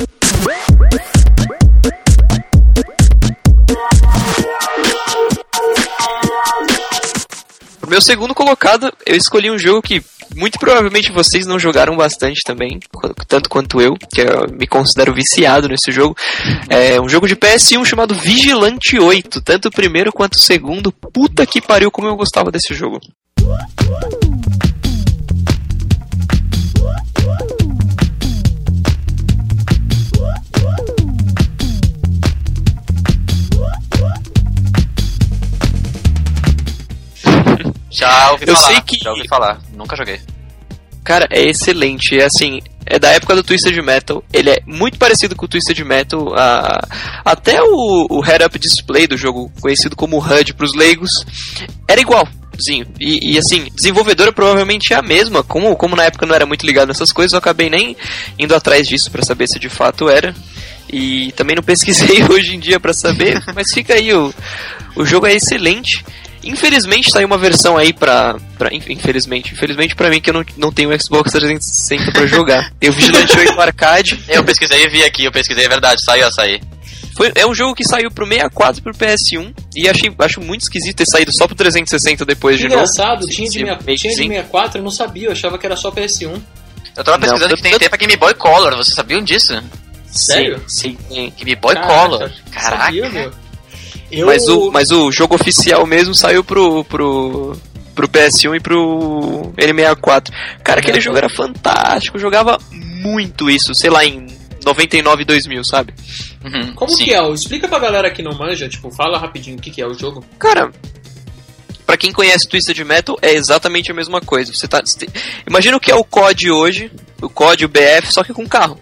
Meu segundo colocado, eu escolhi um jogo que muito provavelmente vocês não jogaram bastante também, tanto quanto eu, que eu me considero viciado nesse jogo. É um jogo de PS1 chamado Vigilante 8, tanto o primeiro quanto o segundo. Puta que pariu como eu gostava desse jogo. Já ouvi Eu falar. sei que- Já ouvi falar. Nunca joguei. Cara, é excelente. É assim, é da época do Twisted Metal. Ele é muito parecido com o Twisted Metal. até o, o head-up display do jogo, conhecido como HUD pros leigos, era igualzinho. E, e, assim, desenvolvedora provavelmente é a mesma. Como, como na época não era muito ligado nessas coisas, eu acabei nem indo atrás disso pra saber se de fato era. E também não pesquisei hoje em dia pra saber, mas fica aí, o, o jogo é excelente. Infelizmente saiu uma versão aí pra. pra inf- infelizmente, infelizmente pra mim que eu não, não tenho Xbox 360 pra jogar. Tem o Vigilante 8 Arcade. Eu pesquisei e vi aqui, eu pesquisei, é verdade, saiu a sair. Foi, é um jogo que saiu pro 64 e pro PS1. E achei, acho muito esquisito ter saído só pro 360 depois Que de novo. engraçado, tinha de, meia- tinha de makezinho. 64, eu não sabia, eu achava que era só PS1. Eu tava Não, pesquisando eu- que tem eu- até pra Game Boy Color, vocês sabiam disso? Sério? Sim, sim. Game Boy Caraca, Color. Caraca. Sabia, meu. Eu, Mas, o, mas o jogo oficial mesmo saiu pro, pro, pro PS1 e pro N64. Cara, aquele É. jogo era fantástico. Eu jogava muito isso, sei lá, em 99 e 2000, sabe? Uhum, Como sim. que é? Explica pra galera que não manja, tipo, fala rapidinho o que, que é o jogo. Cara, pra quem conhece Twisted Metal, é exatamente a mesma coisa. Você tá, você tem- imagina o que é o COD hoje, o COD, o BF, só que com carro.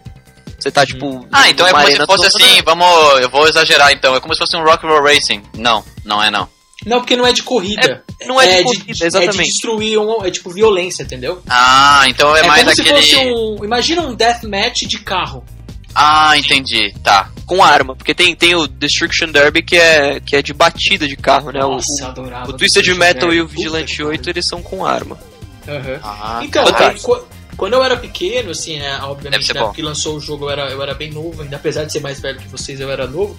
Você tá, tipo. Ah, então é como se fosse toda- assim, vamos. Eu vou exagerar então. É como se fosse um Rock Roll Racing. Não, não é não. Não, porque não é de corrida. não é de corrida, É de exatamente. destruir, um, é tipo violência, entendeu? Ah, então é, É, mais como aquele. se fosse um... Imagina um deathmatch de carro. Ah, entendi. Tá. Com arma, porque tem, tem o Destruction Derby que é, que é de batida de carro, né? O- Nossa, o, adorava. o Twisted Metal e o Puta Vigilante que 8 eles são com arma. Ah, Então, aí, quando eu era pequeno, assim, né, obviamente, época que lançou o jogo eu era, eu era bem novo, ainda apesar de ser mais velho que vocês, eu era novo.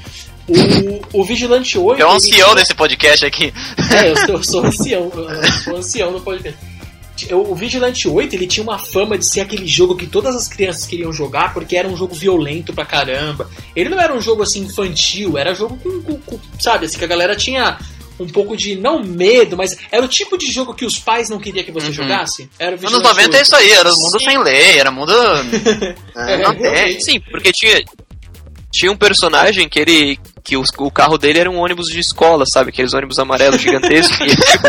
O, o Vigilante 8... É um ele ancião tinha- desse podcast aqui. É, eu sou, eu sou ancião, eu sou ancião no podcast. Eu- O Vigilante 8, ele tinha uma fama de ser aquele jogo que todas as crianças queriam jogar porque era um jogo violento pra caramba. Ele não era um jogo assim infantil, era jogo com, com- com- sabe, assim que a galera tinha um pouco de não medo, mas era o tipo de jogo que os pais não queriam que você Uhum. jogasse. Era o Anos Vigilante 90 é 8. isso aí, era mundo Sim. sem lei, era mundo. É, não tem. realmente. Sim, porque tinha. Tinha um personagem que ele. que o, o carro dele era um ônibus de escola, sabe? Aqueles ônibus amarelos gigantescos. e, tipo,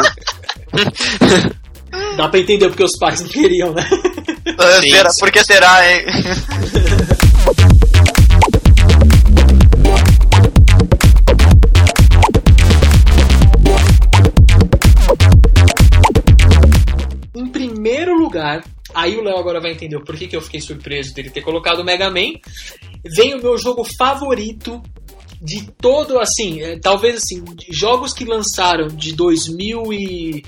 Dá pra entender porque os pais não queriam, né? Ah, Sim, será- sim. Por que será, hein? Aí o Léo agora vai entender o porquê que eu fiquei surpreso dele ter colocado o Mega Man. Vem o meu jogo favorito de todo, assim, é, talvez assim, de jogos que lançaram de 2000 e...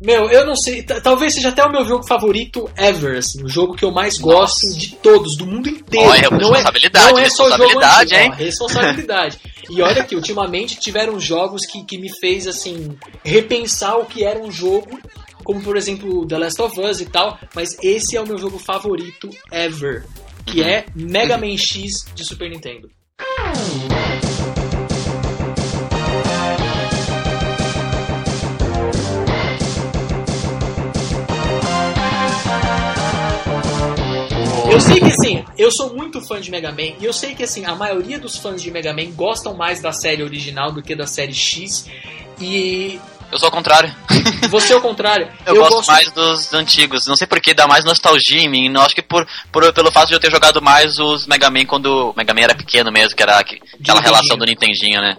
Meu, eu não sei, talvez seja até o meu jogo favorito ever, assim, o jogo que eu mais gosto Nossa. de todos, do mundo inteiro. Olha, não é, responsabilidade, não é só jogo responsabilidade, antigo, hein? ó, responsabilidade. E olha que ultimamente tiveram jogos que, que me fez assim repensar o que era um jogo, como por exemplo The Last of Us e tal, mas esse é o meu jogo favorito ever, que é Mega Man X de Super Nintendo. Eu sei que assim, eu sou muito fã de Mega Man e eu sei que assim, a maioria dos fãs de Mega Man gostam mais da série original do que da série X. E Eu sou ao contrário. Você é o contrário. Eu, eu gosto, gosto, mais dos antigos. Não sei porque dá mais nostalgia em mim. Não, acho que por, por, pelo fato de eu ter jogado mais os Mega Man quando o Mega Man era pequeno mesmo, que era aquela relação do Nintendinho, né?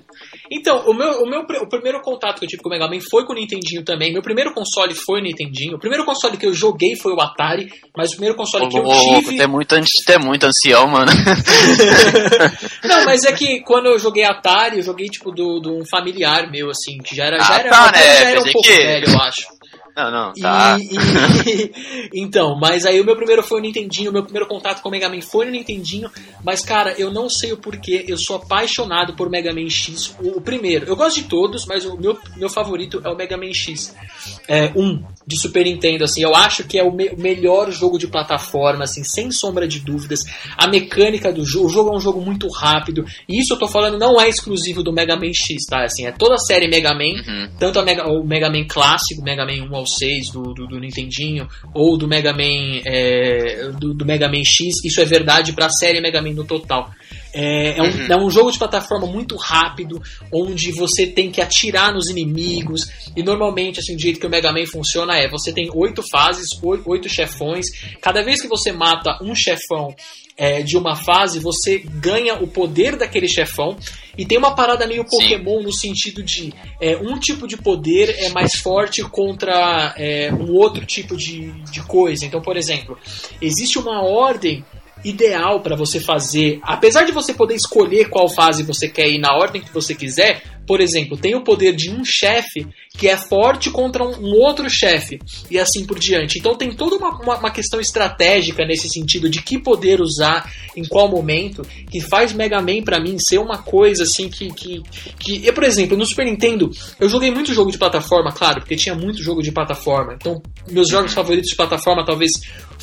Então, o meu, o meu o primeiro contato que eu tive com o Mega Man foi com o Nintendinho também. Meu primeiro console foi o Nintendinho. O primeiro console que eu joguei foi o Atari, mas o primeiro console que eu tive. Você é muito, é muito ancião, mano. Não, mas é que quando eu joguei Atari, eu joguei tipo do, do um familiar meu, assim, que já era, ah, já era, tá, né? já era um pouco que... velho, eu acho. Não, não, tá. E, e, então, mas aí o meu primeiro foi o Nintendinho, o meu primeiro contato com o Mega Man foi no Nintendinho, mas cara, eu não sei o porquê, eu sou apaixonado por Mega Man X, o, o primeiro. Eu gosto de todos, mas o meu, meu favorito é o Mega Man X. É, um, de Super Nintendo, assim, eu acho que é o, me melhor jogo de plataforma, assim, sem sombra de dúvidas. A mecânica do jogo, o jogo é um jogo muito rápido, e isso eu tô falando não é exclusivo do Mega Man X, tá? Assim, é toda a série Mega Man, uhum. tanto Mega, o Mega Man clássico, Mega Man 1 ao 6 do, do, do Nintendinho, ou do Mega Man é, do, do, Mega Man X, isso é verdade para a série Mega Man no total. É, é, um, uhum. é um jogo de plataforma muito rápido, onde você tem que atirar nos inimigos, e normalmente, assim, o jeito que o Mega Man funciona é, você tem oito fases, oito chefões, cada vez que você mata um chefão é, de uma fase, você ganha o poder daquele chefão. E tem uma parada meio Pokémon Sim. no sentido de é, um tipo de poder é mais forte contra é, um outro tipo de, de coisa. Então, por exemplo, existe uma ordem ideal para você fazer, apesar de você poder escolher qual fase você quer ir na ordem que você quiser, por exemplo, tem o poder de um chefe que é forte contra um, outro chefe e assim por diante. Então tem toda uma, uma, uma, questão estratégica nesse sentido de que poder usar em qual momento que faz Mega Man para mim ser uma coisa assim que, que, que eu, por exemplo, no Super Nintendo eu joguei muito jogo de plataforma, claro, porque tinha muito jogo de plataforma. Então meus jogos favoritos de plataforma talvez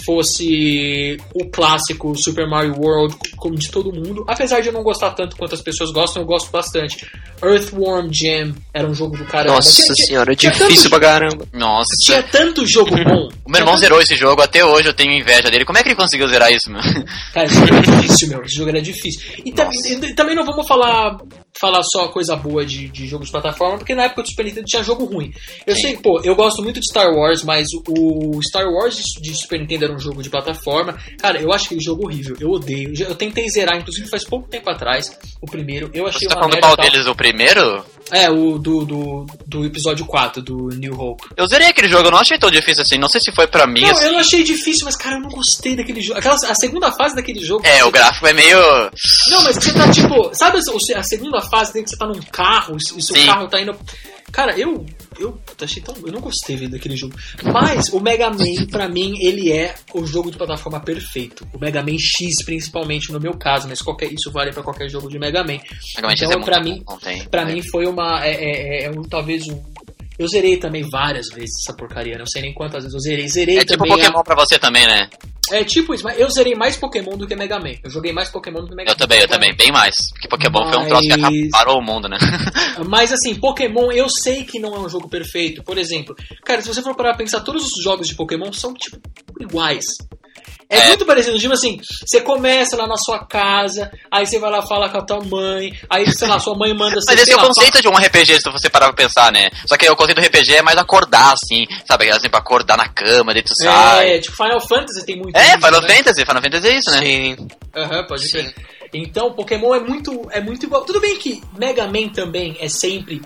fosse o clássico Super Mario World, como de todo mundo. Apesar de eu não gostar tanto quanto as pessoas gostam, eu gosto bastante. Earthworm Jam era um jogo do caramba. Nossa tinha, senhora, tinha difícil tanto, pra caramba. Nossa. Tinha tanto jogo bom. O meu irmão tanto... zerou esse jogo, até hoje eu tenho inveja dele. Como é que ele conseguiu zerar isso, meu? Cara, esse jogo era difícil, meu. Esse jogo era difícil. E, e também não vamos falar falar só coisa boa de, de jogos de plataforma, porque na época do Super Nintendo tinha jogo ruim. Eu Sim. sei, pô, eu gosto muito de Star Wars, mas o Star Wars de, de, Super Nintendo era um jogo de plataforma. Cara, eu acho aquele jogo horrível, eu odeio. Eu tentei zerar, inclusive faz pouco tempo atrás, o primeiro. Eu achei Você tá falando qual deles, o primeiro? É, o do, do, do episódio 4, do New Hope. Eu zerei aquele jogo, eu não achei tão difícil assim. Não sei se foi pra mim. Não, assim. eu não achei difícil, mas cara, eu não gostei daquele jogo. Aquela, a segunda fase daquele jogo. É, o gráfico é meio. Não, mas você tá tipo. Sabe a segunda fase tem que você tá num carro e seu Sim. carro tá indo. Cara, eu. Eu achei tão. Eu não gostei daquele jogo. Mas o Mega Man, pra mim, ele é o jogo de plataforma perfeito. O Mega Man X, principalmente no meu caso, mas qualquer, isso vale para qualquer jogo de Mega Man. Mega Man então, é pra mim, para mim foi uma. É, é, é um, talvez um, eu zerei também várias vezes essa porcaria, não sei nem quantas vezes eu zerei. Zerei é também. É tipo Pokémon a... pra você também, né? É tipo isso, mas eu zerei mais Pokémon do que Mega Man. Eu joguei mais Pokémon do que Mega Man. Eu também, eu também, bem mais. Porque Pokémon mas... foi um troço que parou o mundo, né? mas assim, Pokémon eu sei que não é um jogo perfeito. Por exemplo, cara, se você for parar pra pensar, todos os jogos de Pokémon são, tipo, iguais. É, é, muito parecido, tipo assim, você começa lá na sua casa, aí você vai lá falar com a tua mãe, aí, sei lá, sua mãe manda... Mas esse é o conceito de um RPG, se você parar pra pensar, né? Só que o conceito do RPG é mais acordar, assim, sabe? Assim, pra acordar na cama, daí tu é, sai. É, tipo, Final Fantasy tem muito É, isso, Final né? Fantasy, Final Fantasy é isso, né? Sim. Aham, uhum, pode ser. Então, Pokémon é muito, é muito igual. Tudo bem que Mega Man também é sempre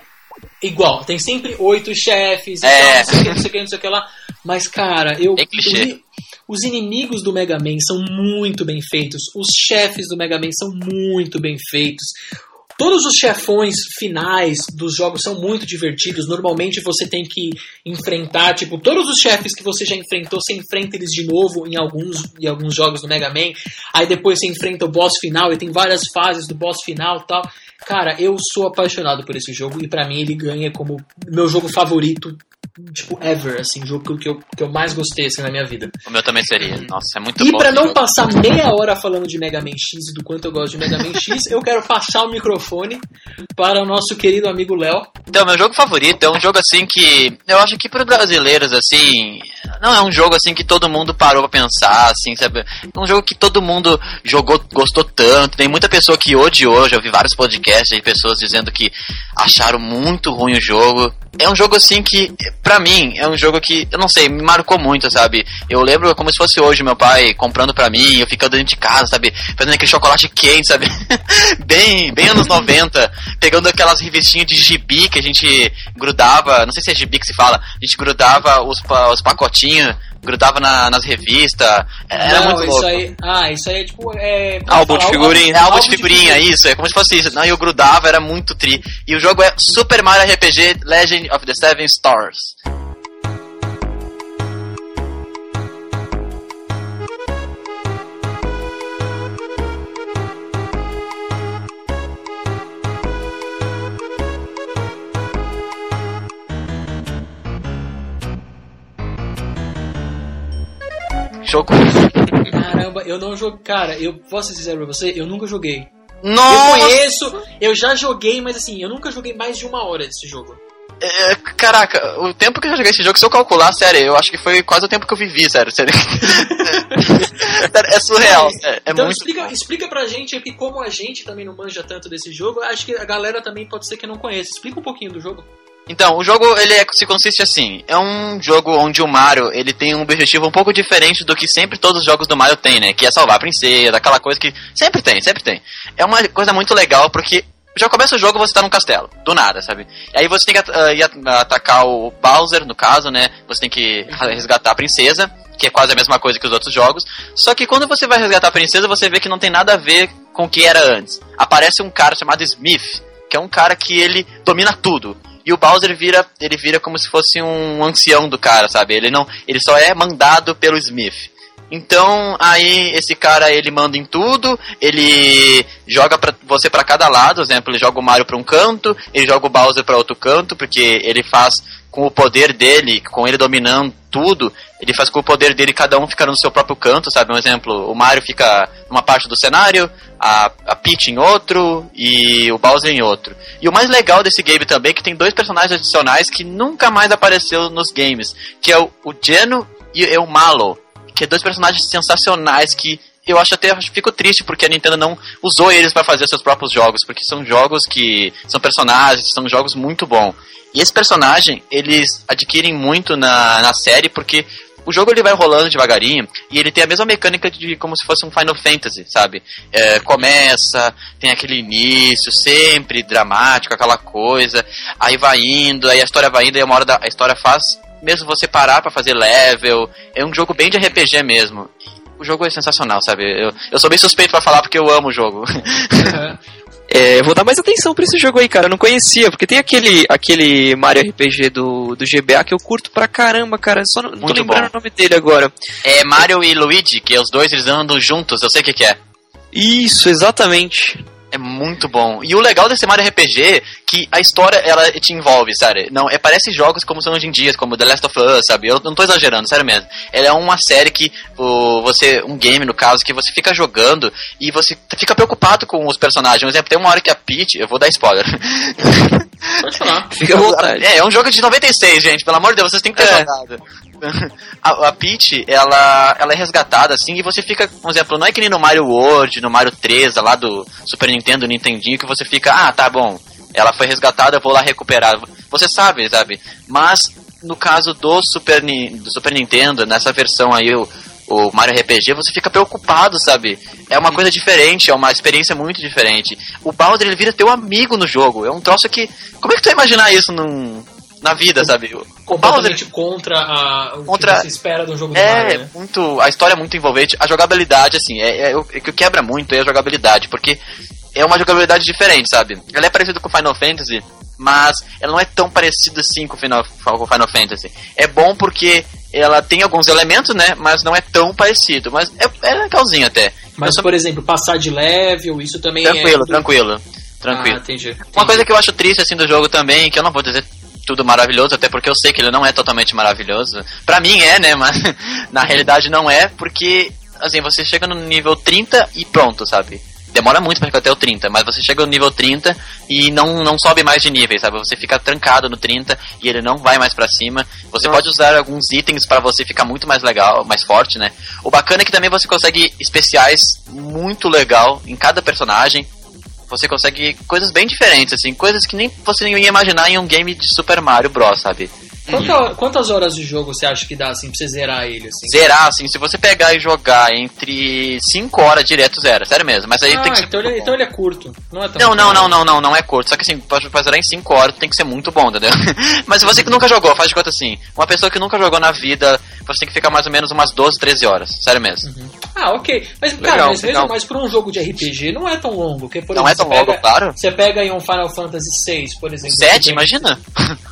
igual. Tem sempre oito chefes e é. tal, não sei o que, não sei o que, não sei o que lá. Mas, cara, eu... É clichê. Os inimigos do Mega Man são muito bem feitos. Os chefes do Mega Man são muito bem feitos. Todos os chefões finais dos jogos são muito divertidos. Normalmente você tem que enfrentar, tipo, todos os chefes que você já enfrentou, você enfrenta eles de novo em alguns, em alguns jogos do Mega Man. Aí depois você enfrenta o boss final e tem várias fases do boss final tal. Cara, eu sou apaixonado por esse jogo e para mim ele ganha como meu jogo favorito tipo, ever, assim, jogo que eu, que eu mais gostei, assim, na minha vida. O meu também seria. Nossa, é muito e bom. E pra não jogo. passar meia hora falando de Mega Man X e do quanto eu gosto de Mega Man X, eu quero passar o microfone para o nosso querido amigo Léo. Então, meu jogo favorito é um jogo, assim, que eu acho que para brasileiros, assim, não é um jogo, assim, que todo mundo parou pra pensar, assim, sabe? É um jogo que todo mundo jogou, gostou tanto. Tem muita pessoa que odiou, já vi vários podcasts de pessoas dizendo que acharam muito ruim o jogo. é um jogo assim que, pra mim, é um jogo que, eu não sei, me marcou muito, sabe? Eu lembro como se fosse hoje meu pai comprando pra mim, eu ficando dentro de casa, sabe? Fazendo aquele chocolate quente, sabe? bem, bem anos 90, pegando aquelas revistinhas de gibi que a gente grudava, não sei se é gibi que se fala, a gente grudava os, os pacotinhos grudava na, nas revistas. Era não, muito isso louco. Aí, ah, isso aí é tipo. É, álbum de figurinha. É álbum de figurinha, isso. É como se fosse isso. Não, eu grudava, era muito tri. E o jogo é Super Mario RPG Legend of the Seven Stars. Jogo. Caramba, eu não joguei. Cara, eu posso ser sincero pra você, eu nunca joguei. Nossa! Eu conheço, eu já joguei, mas assim, eu nunca joguei mais de uma hora desse jogo. É, caraca, o tempo que eu joguei esse jogo, se eu calcular, sério, eu acho que foi quase o tempo que eu vivi, sério. sério. é surreal, é, é então muito... explica, explica pra gente aqui como a gente também não manja tanto desse jogo, acho que a galera também pode ser que não conheça. Explica um pouquinho do jogo. Então, o jogo ele é, se consiste assim, é um jogo onde o Mario ele tem um objetivo um pouco diferente do que sempre todos os jogos do Mario tem, né? Que é salvar a princesa, aquela coisa que sempre tem, sempre tem. É uma coisa muito legal porque já começa o jogo você tá num castelo, do nada, sabe? E aí você tem que uh, ir atacar o Bowser, no caso, né? Você tem que resgatar a princesa, que é quase a mesma coisa que os outros jogos. Só que quando você vai resgatar a princesa, você vê que não tem nada a ver com o que era antes. Aparece um cara chamado Smith, que é um cara que ele domina tudo. E o Bowser vira, ele vira como se fosse um ancião do cara, sabe? Ele não, ele só é mandado pelo Smith. Então, aí esse cara ele manda em tudo, ele joga pra você para cada lado, exemplo, ele joga o Mario para um canto, ele joga o Bowser para outro canto, porque ele faz com o poder dele, com ele dominando tudo, ele faz com o poder dele cada um ficar no seu próprio canto, sabe? Um exemplo, o Mario fica numa parte do cenário, a, a Peach em outro e o Bowser em outro. E o mais legal desse game também é que tem dois personagens adicionais que nunca mais apareceu nos games, que é o, o Geno e o Malo, que é dois personagens sensacionais que eu acho até fico triste porque a Nintendo não usou eles para fazer seus próprios jogos, porque são jogos que são personagens, são jogos muito bons. E esse personagem, eles adquirem muito na, na série porque o jogo ele vai rolando devagarinho e ele tem a mesma mecânica de como se fosse um Final Fantasy, sabe? É, começa, tem aquele início sempre dramático, aquela coisa, aí vai indo, aí a história vai indo e uma hora da, a história faz mesmo você parar para fazer level. É um jogo bem de RPG mesmo. O jogo é sensacional, sabe? Eu, eu sou bem suspeito para falar porque eu amo o jogo. Uhum. É, vou dar mais atenção pra esse jogo aí, cara. Eu não conhecia, porque tem aquele, aquele Mario RPG do, do GBA que eu curto pra caramba, cara. Só não, não tô lembrando bom. o nome dele agora. É Mario e Luigi, que os dois eles andam juntos, eu sei o que, que é. Isso, exatamente. É muito bom. E o legal desse Mario RPG é que a história ela te envolve, sabe? Não, é, parece jogos como são hoje em dia, como The Last of Us, sabe? Eu não tô exagerando, sério mesmo. Ela é uma série que o, você, um game no caso, que você fica jogando e você fica preocupado com os personagens. Por exemplo, tem uma hora que a Peach, eu vou dar spoiler. Pode falar. Fica à vontade. É, é um jogo de 96, gente, pelo amor de Deus, vocês têm que ter é. jogado a, a Peach, ela, ela é resgatada, assim, e você fica, por exemplo, não é que nem no Mario World, no Mario 3, lá do Super Nintendo, Nintendinho, que você fica, ah, tá bom, ela foi resgatada, eu vou lá recuperar. Você sabe, sabe? Mas, no caso do Super, do Super Nintendo, nessa versão aí, o, o Mario RPG, você fica preocupado, sabe? É uma coisa diferente, é uma experiência muito diferente. O Bowser, ele vira teu amigo no jogo. É um troço que... Como é que tu vai imaginar isso num, na vida, sabe? Completamente contra a, o contra... que você espera do jogo é, do Mario, né? muito A história é muito envolvente. A jogabilidade, assim, é, é, o que quebra muito é a jogabilidade, porque é uma jogabilidade diferente, sabe? Ela é parecida com Final Fantasy, mas ela não é tão parecida assim com Final, com Final Fantasy. É bom porque ela tem alguns elementos, né? Mas não é tão parecido. Mas é, é legalzinho até. Mas, só... por exemplo, passar de level, isso também tranquilo, é. Tranquilo, tranquilo. Tranquilo. Ah, entendi, entendi. Uma coisa que eu acho triste assim do jogo também, que eu não vou dizer tudo maravilhoso, até porque eu sei que ele não é totalmente maravilhoso. Pra mim é, né? Mas na realidade não é, porque assim, você chega no nível 30 e pronto, sabe? Demora muito pra ficar até o 30, mas você chega no nível 30 e não, não sobe mais de nível, sabe? Você fica trancado no 30 e ele não vai mais para cima. Você pode usar alguns itens para você ficar muito mais legal, mais forte, né? O bacana é que também você consegue especiais muito legal em cada personagem você consegue coisas bem diferentes, assim, coisas que nem você nem ia imaginar em um game de Super Mario Bros, sabe? Quanta, quantas horas de jogo você acha que dá, assim, pra você zerar ele, assim? Zerar, assim, se você pegar e jogar entre 5 horas direto, zera, sério mesmo. Mas aí ah, tem que ser. Então ele, então ele é curto. Não é tão Não, não, não, não, não, não é curto. Só que assim, pra, pra zerar em 5 horas tem que ser muito bom, entendeu? Mas se você que nunca jogou, faz de conta assim, uma pessoa que nunca jogou na vida, você tem que ficar mais ou menos umas 12, 13 horas. Sério mesmo. Uhum. Ah, ok. Mas, Legal, cara, mas legal. mesmo mais pra um jogo de RPG não é tão longo. Porque, por Não é exemplo, tão você longo, pega- claro. Você pega aí um Final Fantasy VI, por exemplo. 7, que tem- imagina?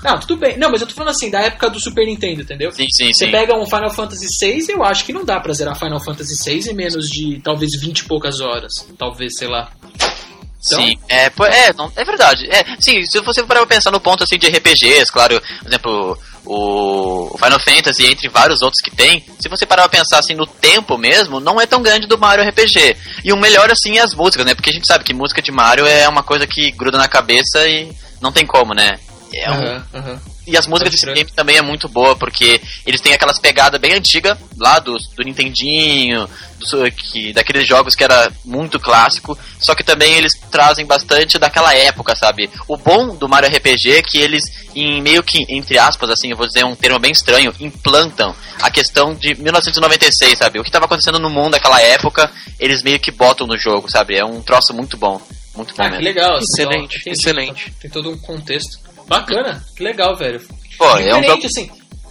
Não, tudo bem. Não, mas eu tô falando assim, da época do Super Nintendo, entendeu? Sim, sim, Você sim. pega um Final Fantasy VI, eu acho que não dá pra zerar Final Fantasy VI em menos de talvez 20 e poucas horas. Talvez, sei lá. Então- Sim, é, é, não, é verdade. É, sim, se você parar pra pensar no ponto assim de RPGs, claro, por exemplo, o Final Fantasy, entre vários outros que tem, se você parar pra pensar assim no tempo mesmo, não é tão grande do Mario RPG. E o melhor assim é as músicas, né? Porque a gente sabe que música de Mario é uma coisa que gruda na cabeça e não tem como, né? É um- Aham, aham. E as músicas desse game também é muito boa, porque eles têm aquelas pegadas bem antigas lá do, do Nintendinho, do, que, daqueles jogos que era muito clássico, só que também eles trazem bastante daquela época, sabe? O bom do Mario RPG é que eles, em meio que, entre aspas, assim, eu vou dizer um termo bem estranho, implantam a questão de 1996, sabe? O que estava acontecendo no mundo naquela época, eles meio que botam no jogo, sabe? É um troço muito bom. Muito bom Ah, que mesmo. legal. assim, Excelente, entendi. excelente. Tem todo um contexto. Bacana, que legal, velho. Pô, é um diferente, assim.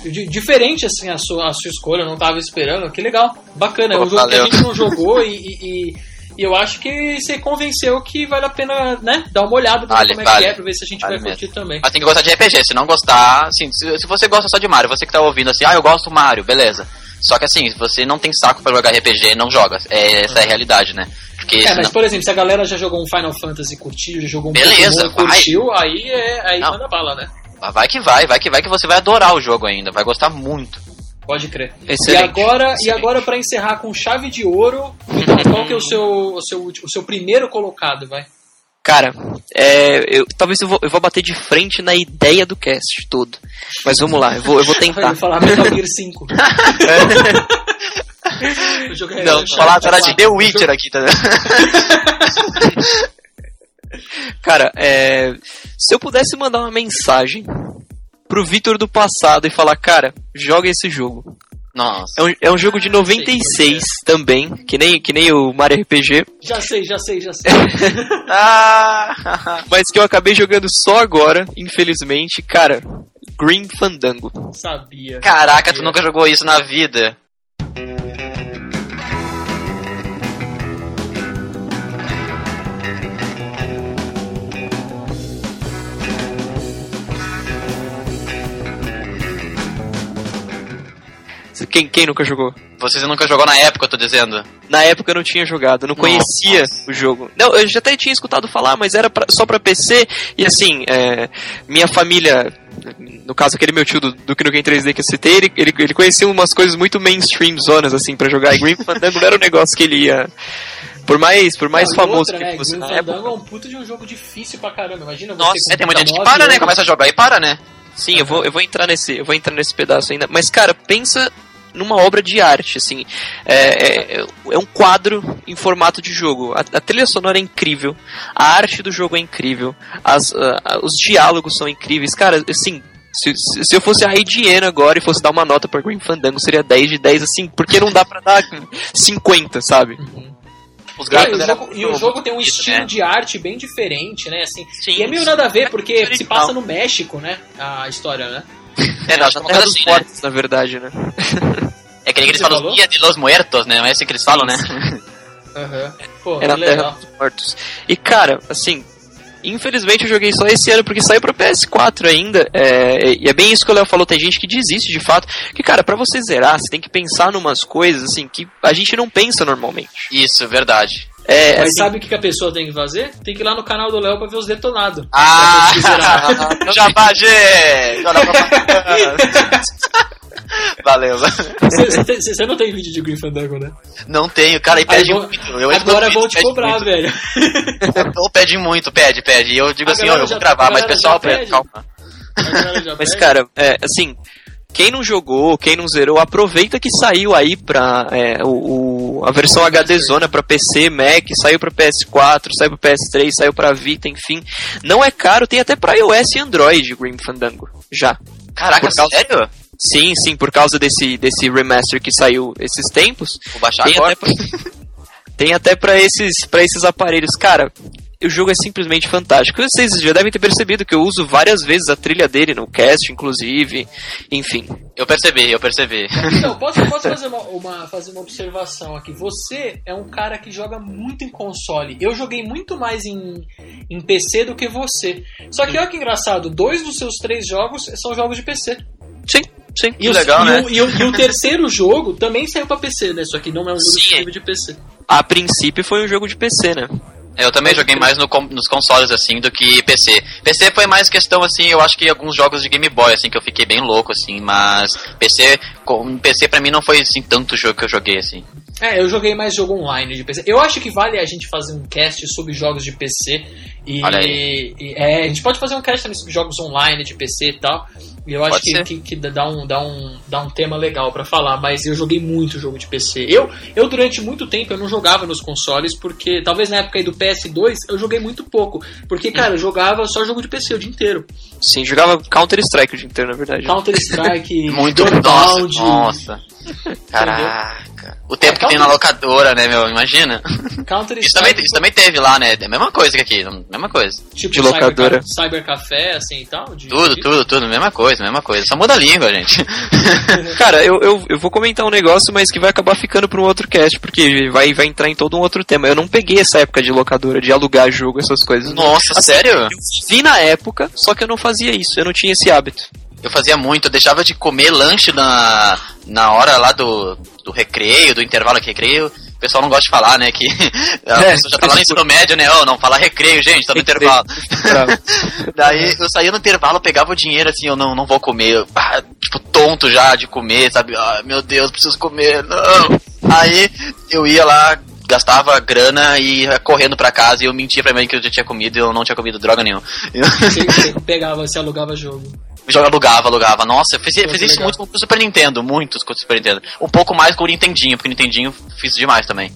di- Diferente, assim, a sua, a sua escolha, eu não tava esperando. Que legal. Bacana. é Pô, um jogo que a valeu. gente não jogou e, e- e- eu acho que você convenceu que vale a pena, né? Dar uma olhada pra ver Vale, como é vale. que é, pra ver se a gente Vale vai curtir também. Mas tem que gostar de RPG. Se não gostar, assim, se, se você gosta só de Mario, você que tá ouvindo assim, ah, eu gosto do Mario, beleza. Só que assim, se você não tem saco pra jogar RPG, não joga. É, essa é a realidade, né? Porque É, mas por exemplo, se a galera já jogou um Final Fantasy e curtiu, já jogou um Beleza, Pokémon e curtiu, aí, é, aí Não. manda bala, né? vai que vai, vai que vai que você vai adorar o jogo ainda, vai gostar muito. Pode crer. Excelente, E agora, e excelente. agora para encerrar com chave de ouro, então, qual que é o seu, o seu, o seu primeiro colocado, vai? Cara, é, eu, talvez eu vou, eu vou bater de frente na ideia do cast todo. Mas vamos lá, eu vou, eu vou Eu tentar. ia falar Metal Gear 5. O jogo é- Não, é- falar agora de The Witcher aqui, tá vendo? Cara, é, se eu pudesse mandar uma mensagem pro Vitor do passado e falar, cara, joga esse jogo. Nossa. É um, é um jogo de 96 também, que nem, que nem o Mario RPG, Já sei, já sei, já sei. Ah, mas que eu acabei jogando só agora, infelizmente. Cara, Green Fandango. Sabia. caraca, tu nunca jogou isso na vida. Quem, quem nunca jogou? Você nunca jogou na época, eu tô dizendo. Na época eu não tinha jogado, eu não conhecia o jogo. Não, eu já até tinha escutado falar, mas era pra- só pra PC. E assim, é, minha família, no caso aquele meu tio do, do Kino Game 3D que eu citei, ele, ele, ele conhecia umas coisas muito mainstream zonas assim pra jogar. E Green Fandango não era um negócio que ele ia. Por mais, por mais e famoso outra, que né, fosse Green na Fandango época. é um puto de um jogo difícil pra caramba. Imagina você Nossa, com é, tem muita gente que 19 para, né? Começa a jogar e para, né? Sim, eu vou, eu vou entrar nesse, eu vou entrar nesse pedaço ainda. Mas cara, pensa numa obra de arte, assim, é, é, é um quadro em formato de jogo. A, a trilha sonora é incrível, a arte do jogo é incrível, as, os diálogos são incríveis, cara, assim. Se, se, se eu fosse a Heidiana agora e fosse dar uma nota pra Green Fandango, seria 10 de 10, assim, porque não dá pra dar 50, sabe? Os É, e o jogo, e o jogo tem um bonitos, estilo né? de arte bem diferente, né? Assim, Sim, e é meio sim. nada a ver, porque original. se passa no México, né? A história, né? É, não, acho que é uma assim, né? Na verdade, né? É que nem que eles falam falou? Dia de los Muertos, né? Não é assim que eles falam, né? Aham. Pô, É na Terra dos Mortos. E cara, assim, infelizmente eu joguei só esse ano porque saiu pra PS4 ainda. É, e é bem isso que o Léo falou, tem gente que desiste de fato. Que, cara, pra você zerar, você tem que pensar numas coisas assim que a gente não pensa normalmente. Isso, verdade. É, Mas assim, sabe o que a pessoa tem que fazer? Tem que ir lá no canal do Léo pra ver os detonados. Ah! Jabagê! Valeu. Você- não tem vídeo de Green Fandango, né? Não tenho, cara, e Aí pede vou- muito. Eu Agora vão isso, te cobrar, muito. velho. Ou pede muito, pede, pede. E eu digo A assim, ó, eu vou gravar, mas pessoal, pede. calma. Mas cara, é, assim, quem não jogou, quem não zerou, aproveita que saiu aí pra é, o, o, a versão HD Zona pra PC, Mac, saiu pra PS4, saiu pra PS3, saiu pra Vita, enfim. Não é caro, tem até pra iOS e Android Grim Fandango, já. Caraca, causa... sério? Sim, sim, por causa desse, desse remaster que saiu esses tempos. Vou baixar tem agora. Até pra, tem até pra esses, pra esses aparelhos. Cara, o jogo é simplesmente fantástico. Vocês já devem ter percebido que eu uso várias vezes a trilha dele no cast, inclusive. Enfim. Eu percebi, eu percebi. Então, posso, posso fazer, uma, uma, fazer uma observação aqui? Você é um cara que joga muito em console. Eu joguei muito mais em, em PC do que você. Só que olha que engraçado, dois dos seus três jogos são jogos de PC. Sim. Sim, e, o, legal, e, né? o, e, o, e, o, terceiro jogo também saiu pra PC, né? Só que não é um jogo exclusivo de PC. A princípio foi um jogo de PC, né? Eu também joguei mais no, nos consoles, assim, do que PC. PC foi mais questão, assim, eu acho que alguns jogos de Game Boy, assim, que eu fiquei bem louco, assim, mas PC, com, PC pra mim não foi, assim, tanto jogo que eu joguei, assim. É, eu joguei mais jogo online de PC. Eu acho que vale a gente fazer um cast sobre jogos de PC. E. E, é, a gente pode fazer um cast também sobre jogos online de PC e tal. E eu acho que, que, que, dá, um, dá, um, dá um tema legal para falar, mas eu joguei muito jogo de PC. Eu, eu, durante muito tempo, eu não jogava nos consoles, porque talvez na época aí do PS2 eu joguei muito pouco. Porque, cara, eu jogava só jogo de PC o dia inteiro. Sim, jogava Counter-Strike o dia inteiro, na verdade. Counter-Strike, muito nossa, nossa. Caraca. O tempo é, que tem na locadora, né, meu? Imagina. Counter isso, também, isso também teve lá, né? É a mesma coisa que aqui, mesma coisa. Tipo de locadora. Cyber, cyber café, assim e tal? De, tudo, de... tudo, tudo, mesma coisa, mesma coisa. Só muda a língua, gente. Cara, eu, eu, eu vou comentar um negócio, mas que vai acabar ficando para um outro cast, porque vai, vai entrar em todo um outro tema. Eu não peguei essa época de locadora, de alugar jogo, essas coisas. Nossa, assim, sério? Eu vi na época, só que eu não fazia isso, eu não tinha esse hábito. Eu fazia muito, eu deixava de comer lanche na, na hora lá do, do recreio, do intervalo de recreio. O pessoal não gosta de falar, né? Que a é, pessoa já tá lá no ensino médio, né? Oh, não, fala recreio, gente, tá no recreio. intervalo. Daí eu saía no intervalo, pegava o dinheiro assim, eu não, não vou comer. Ah, tipo, tonto já de comer, sabe? Ah, meu Deus, preciso comer, não. Aí eu ia lá, gastava grana e ia correndo pra casa e eu mentia pra mim que eu já tinha comido e eu não tinha comido droga nenhuma. Você, você pegava, você alugava jogo. Joga, alugava, alugava. Nossa, eu fiz, fiz isso muito com o Super Nintendo, muitos com o Super Nintendo. Um pouco mais com o Nintendinho, porque o Nintendinho fiz demais também.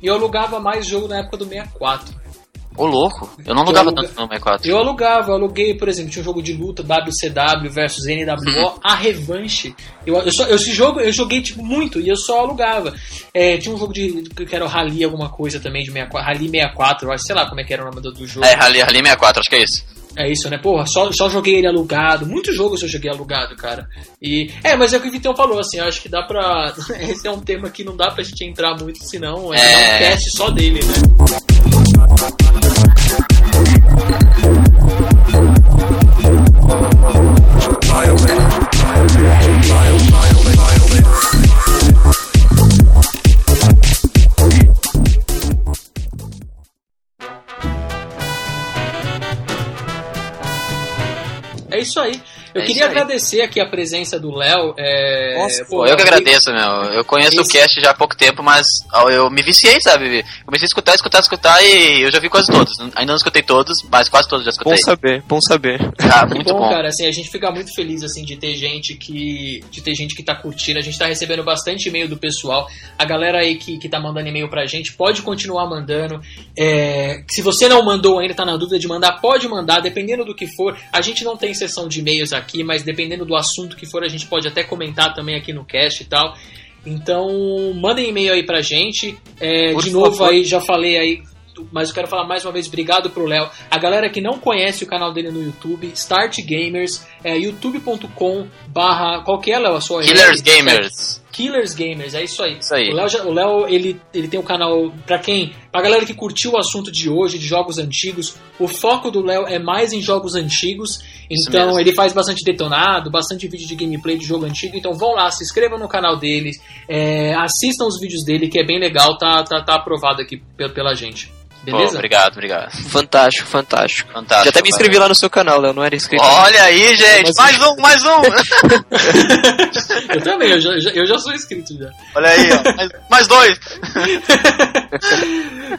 E eu alugava mais jogo na época do 64. Ô louco, eu não alugava aluga... tanto no 64. Eu alugava, eu aluguei, por exemplo, tinha um jogo de luta WCW versus NWO, uhum. a revanche. Eu, eu, só, eu, esse jogo eu joguei tipo, muito e eu só alugava. É, tinha um jogo de que era o Rally alguma coisa também, de 64, Rally 64, eu acho, sei lá como é que era o nome do, do jogo. É, Rally, Rally 64, acho que é isso. É isso, né? Porra, só, só joguei ele alugado. Muitos jogos eu joguei alugado, cara. E. É, mas é o que o Vitão falou, assim, eu acho que dá pra. Esse é um tema que não dá pra gente entrar muito, senão é, é... um cast só dele, né? Eu é queria agradecer aqui a presença do Léo. É... Nossa, pô, eu que agradeço, meu. Eu conheço Esse... o cast já há pouco tempo, mas eu me viciei, sabe? Comecei a escutar, escutar, escutar e eu já vi quase todos. Ainda não escutei todos, mas quase todos já escutei. Bom saber, bom saber. Ah, muito bom, bom, cara. Assim, a gente fica muito feliz assim de ter gente que de ter gente que tá curtindo. A gente tá recebendo bastante e-mail do pessoal. A galera aí que, que tá mandando e-mail pra gente pode continuar mandando. É... se você não mandou ainda, tá na dúvida de mandar, pode mandar, dependendo do que for. A gente não tem sessão de e-mails aqui aqui, mas dependendo do assunto que for, a gente pode até comentar também aqui no cast e tal. Então, mandem e-mail aí pra gente. É, de novo favor. aí, já falei aí, mas eu quero falar mais uma vez, obrigado pro Léo. A galera que não conhece o canal dele no YouTube, Start Gamers, é youtube.com barra. Qual que é, Léo? A sua Killers? Gamers. Killers Gamers, é isso aí. Isso aí. O Léo, ele, ele tem um canal, pra quem? Pra galera que curtiu o assunto de hoje, de jogos antigos, o foco do Léo é mais em jogos antigos, então ele faz bastante detonado, bastante vídeo de gameplay de jogo antigo, então vão lá, se inscrevam no canal dele, é, assistam os vídeos dele, que é bem legal, tá, tá, tá aprovado aqui pela gente. Beleza? Pô, obrigado, obrigado. Fantástico, fantástico. Fantástico. Já até me inscrevi lá no seu canal, Léo, não era inscrito. Olha aí, gente, mais um, mais um. eu também, eu já, eu já sou inscrito já. Olha aí, ó, mais, mais dois.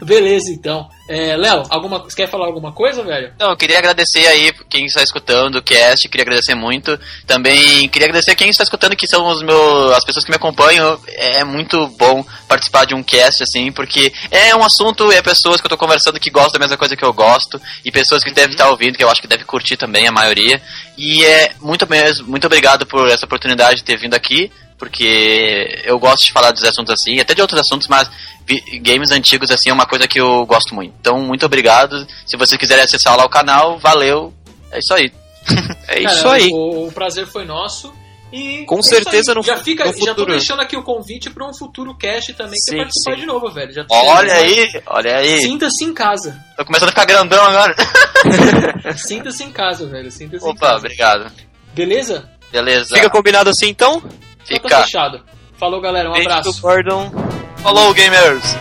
Beleza, então. É, Léo, alguma, você quer falar alguma coisa, velho? Não, eu queria agradecer aí quem está escutando o cast, queria agradecer muito. Também queria agradecer quem está escutando, que são os meus, as pessoas que me acompanham. É muito bom participar de um cast, assim, porque é um assunto e é pessoas que eu tô conversando que gostam da mesma coisa que eu gosto, e pessoas que devem estar ouvindo, que eu acho que devem curtir também, a maioria. E é muito mesmo, muito obrigado por essa oportunidade de ter vindo aqui porque eu gosto de falar dos assuntos assim, até de outros assuntos, mas games antigos assim é uma coisa que eu gosto muito. Então, muito obrigado. Se vocês quiserem acessar lá o canal, valeu. É isso aí. é isso aí. O, o, prazer foi nosso. E Com é certeza no já fica, no Já tô futuro. deixando aqui o convite para um futuro cast também, que Sim, participar sim. de novo, velho. Já Olha aí, olha aí. Sinta-se em casa. Tô começando a ficar grandão agora. Sinta-se em casa, velho. Sinta-se em Opa, casa. obrigado. Beleza? Beleza. Fica combinado assim então? Então tá Fica. fechado. Falou, galera. Um Beijo abraço. do Gordon. Falou, gamers!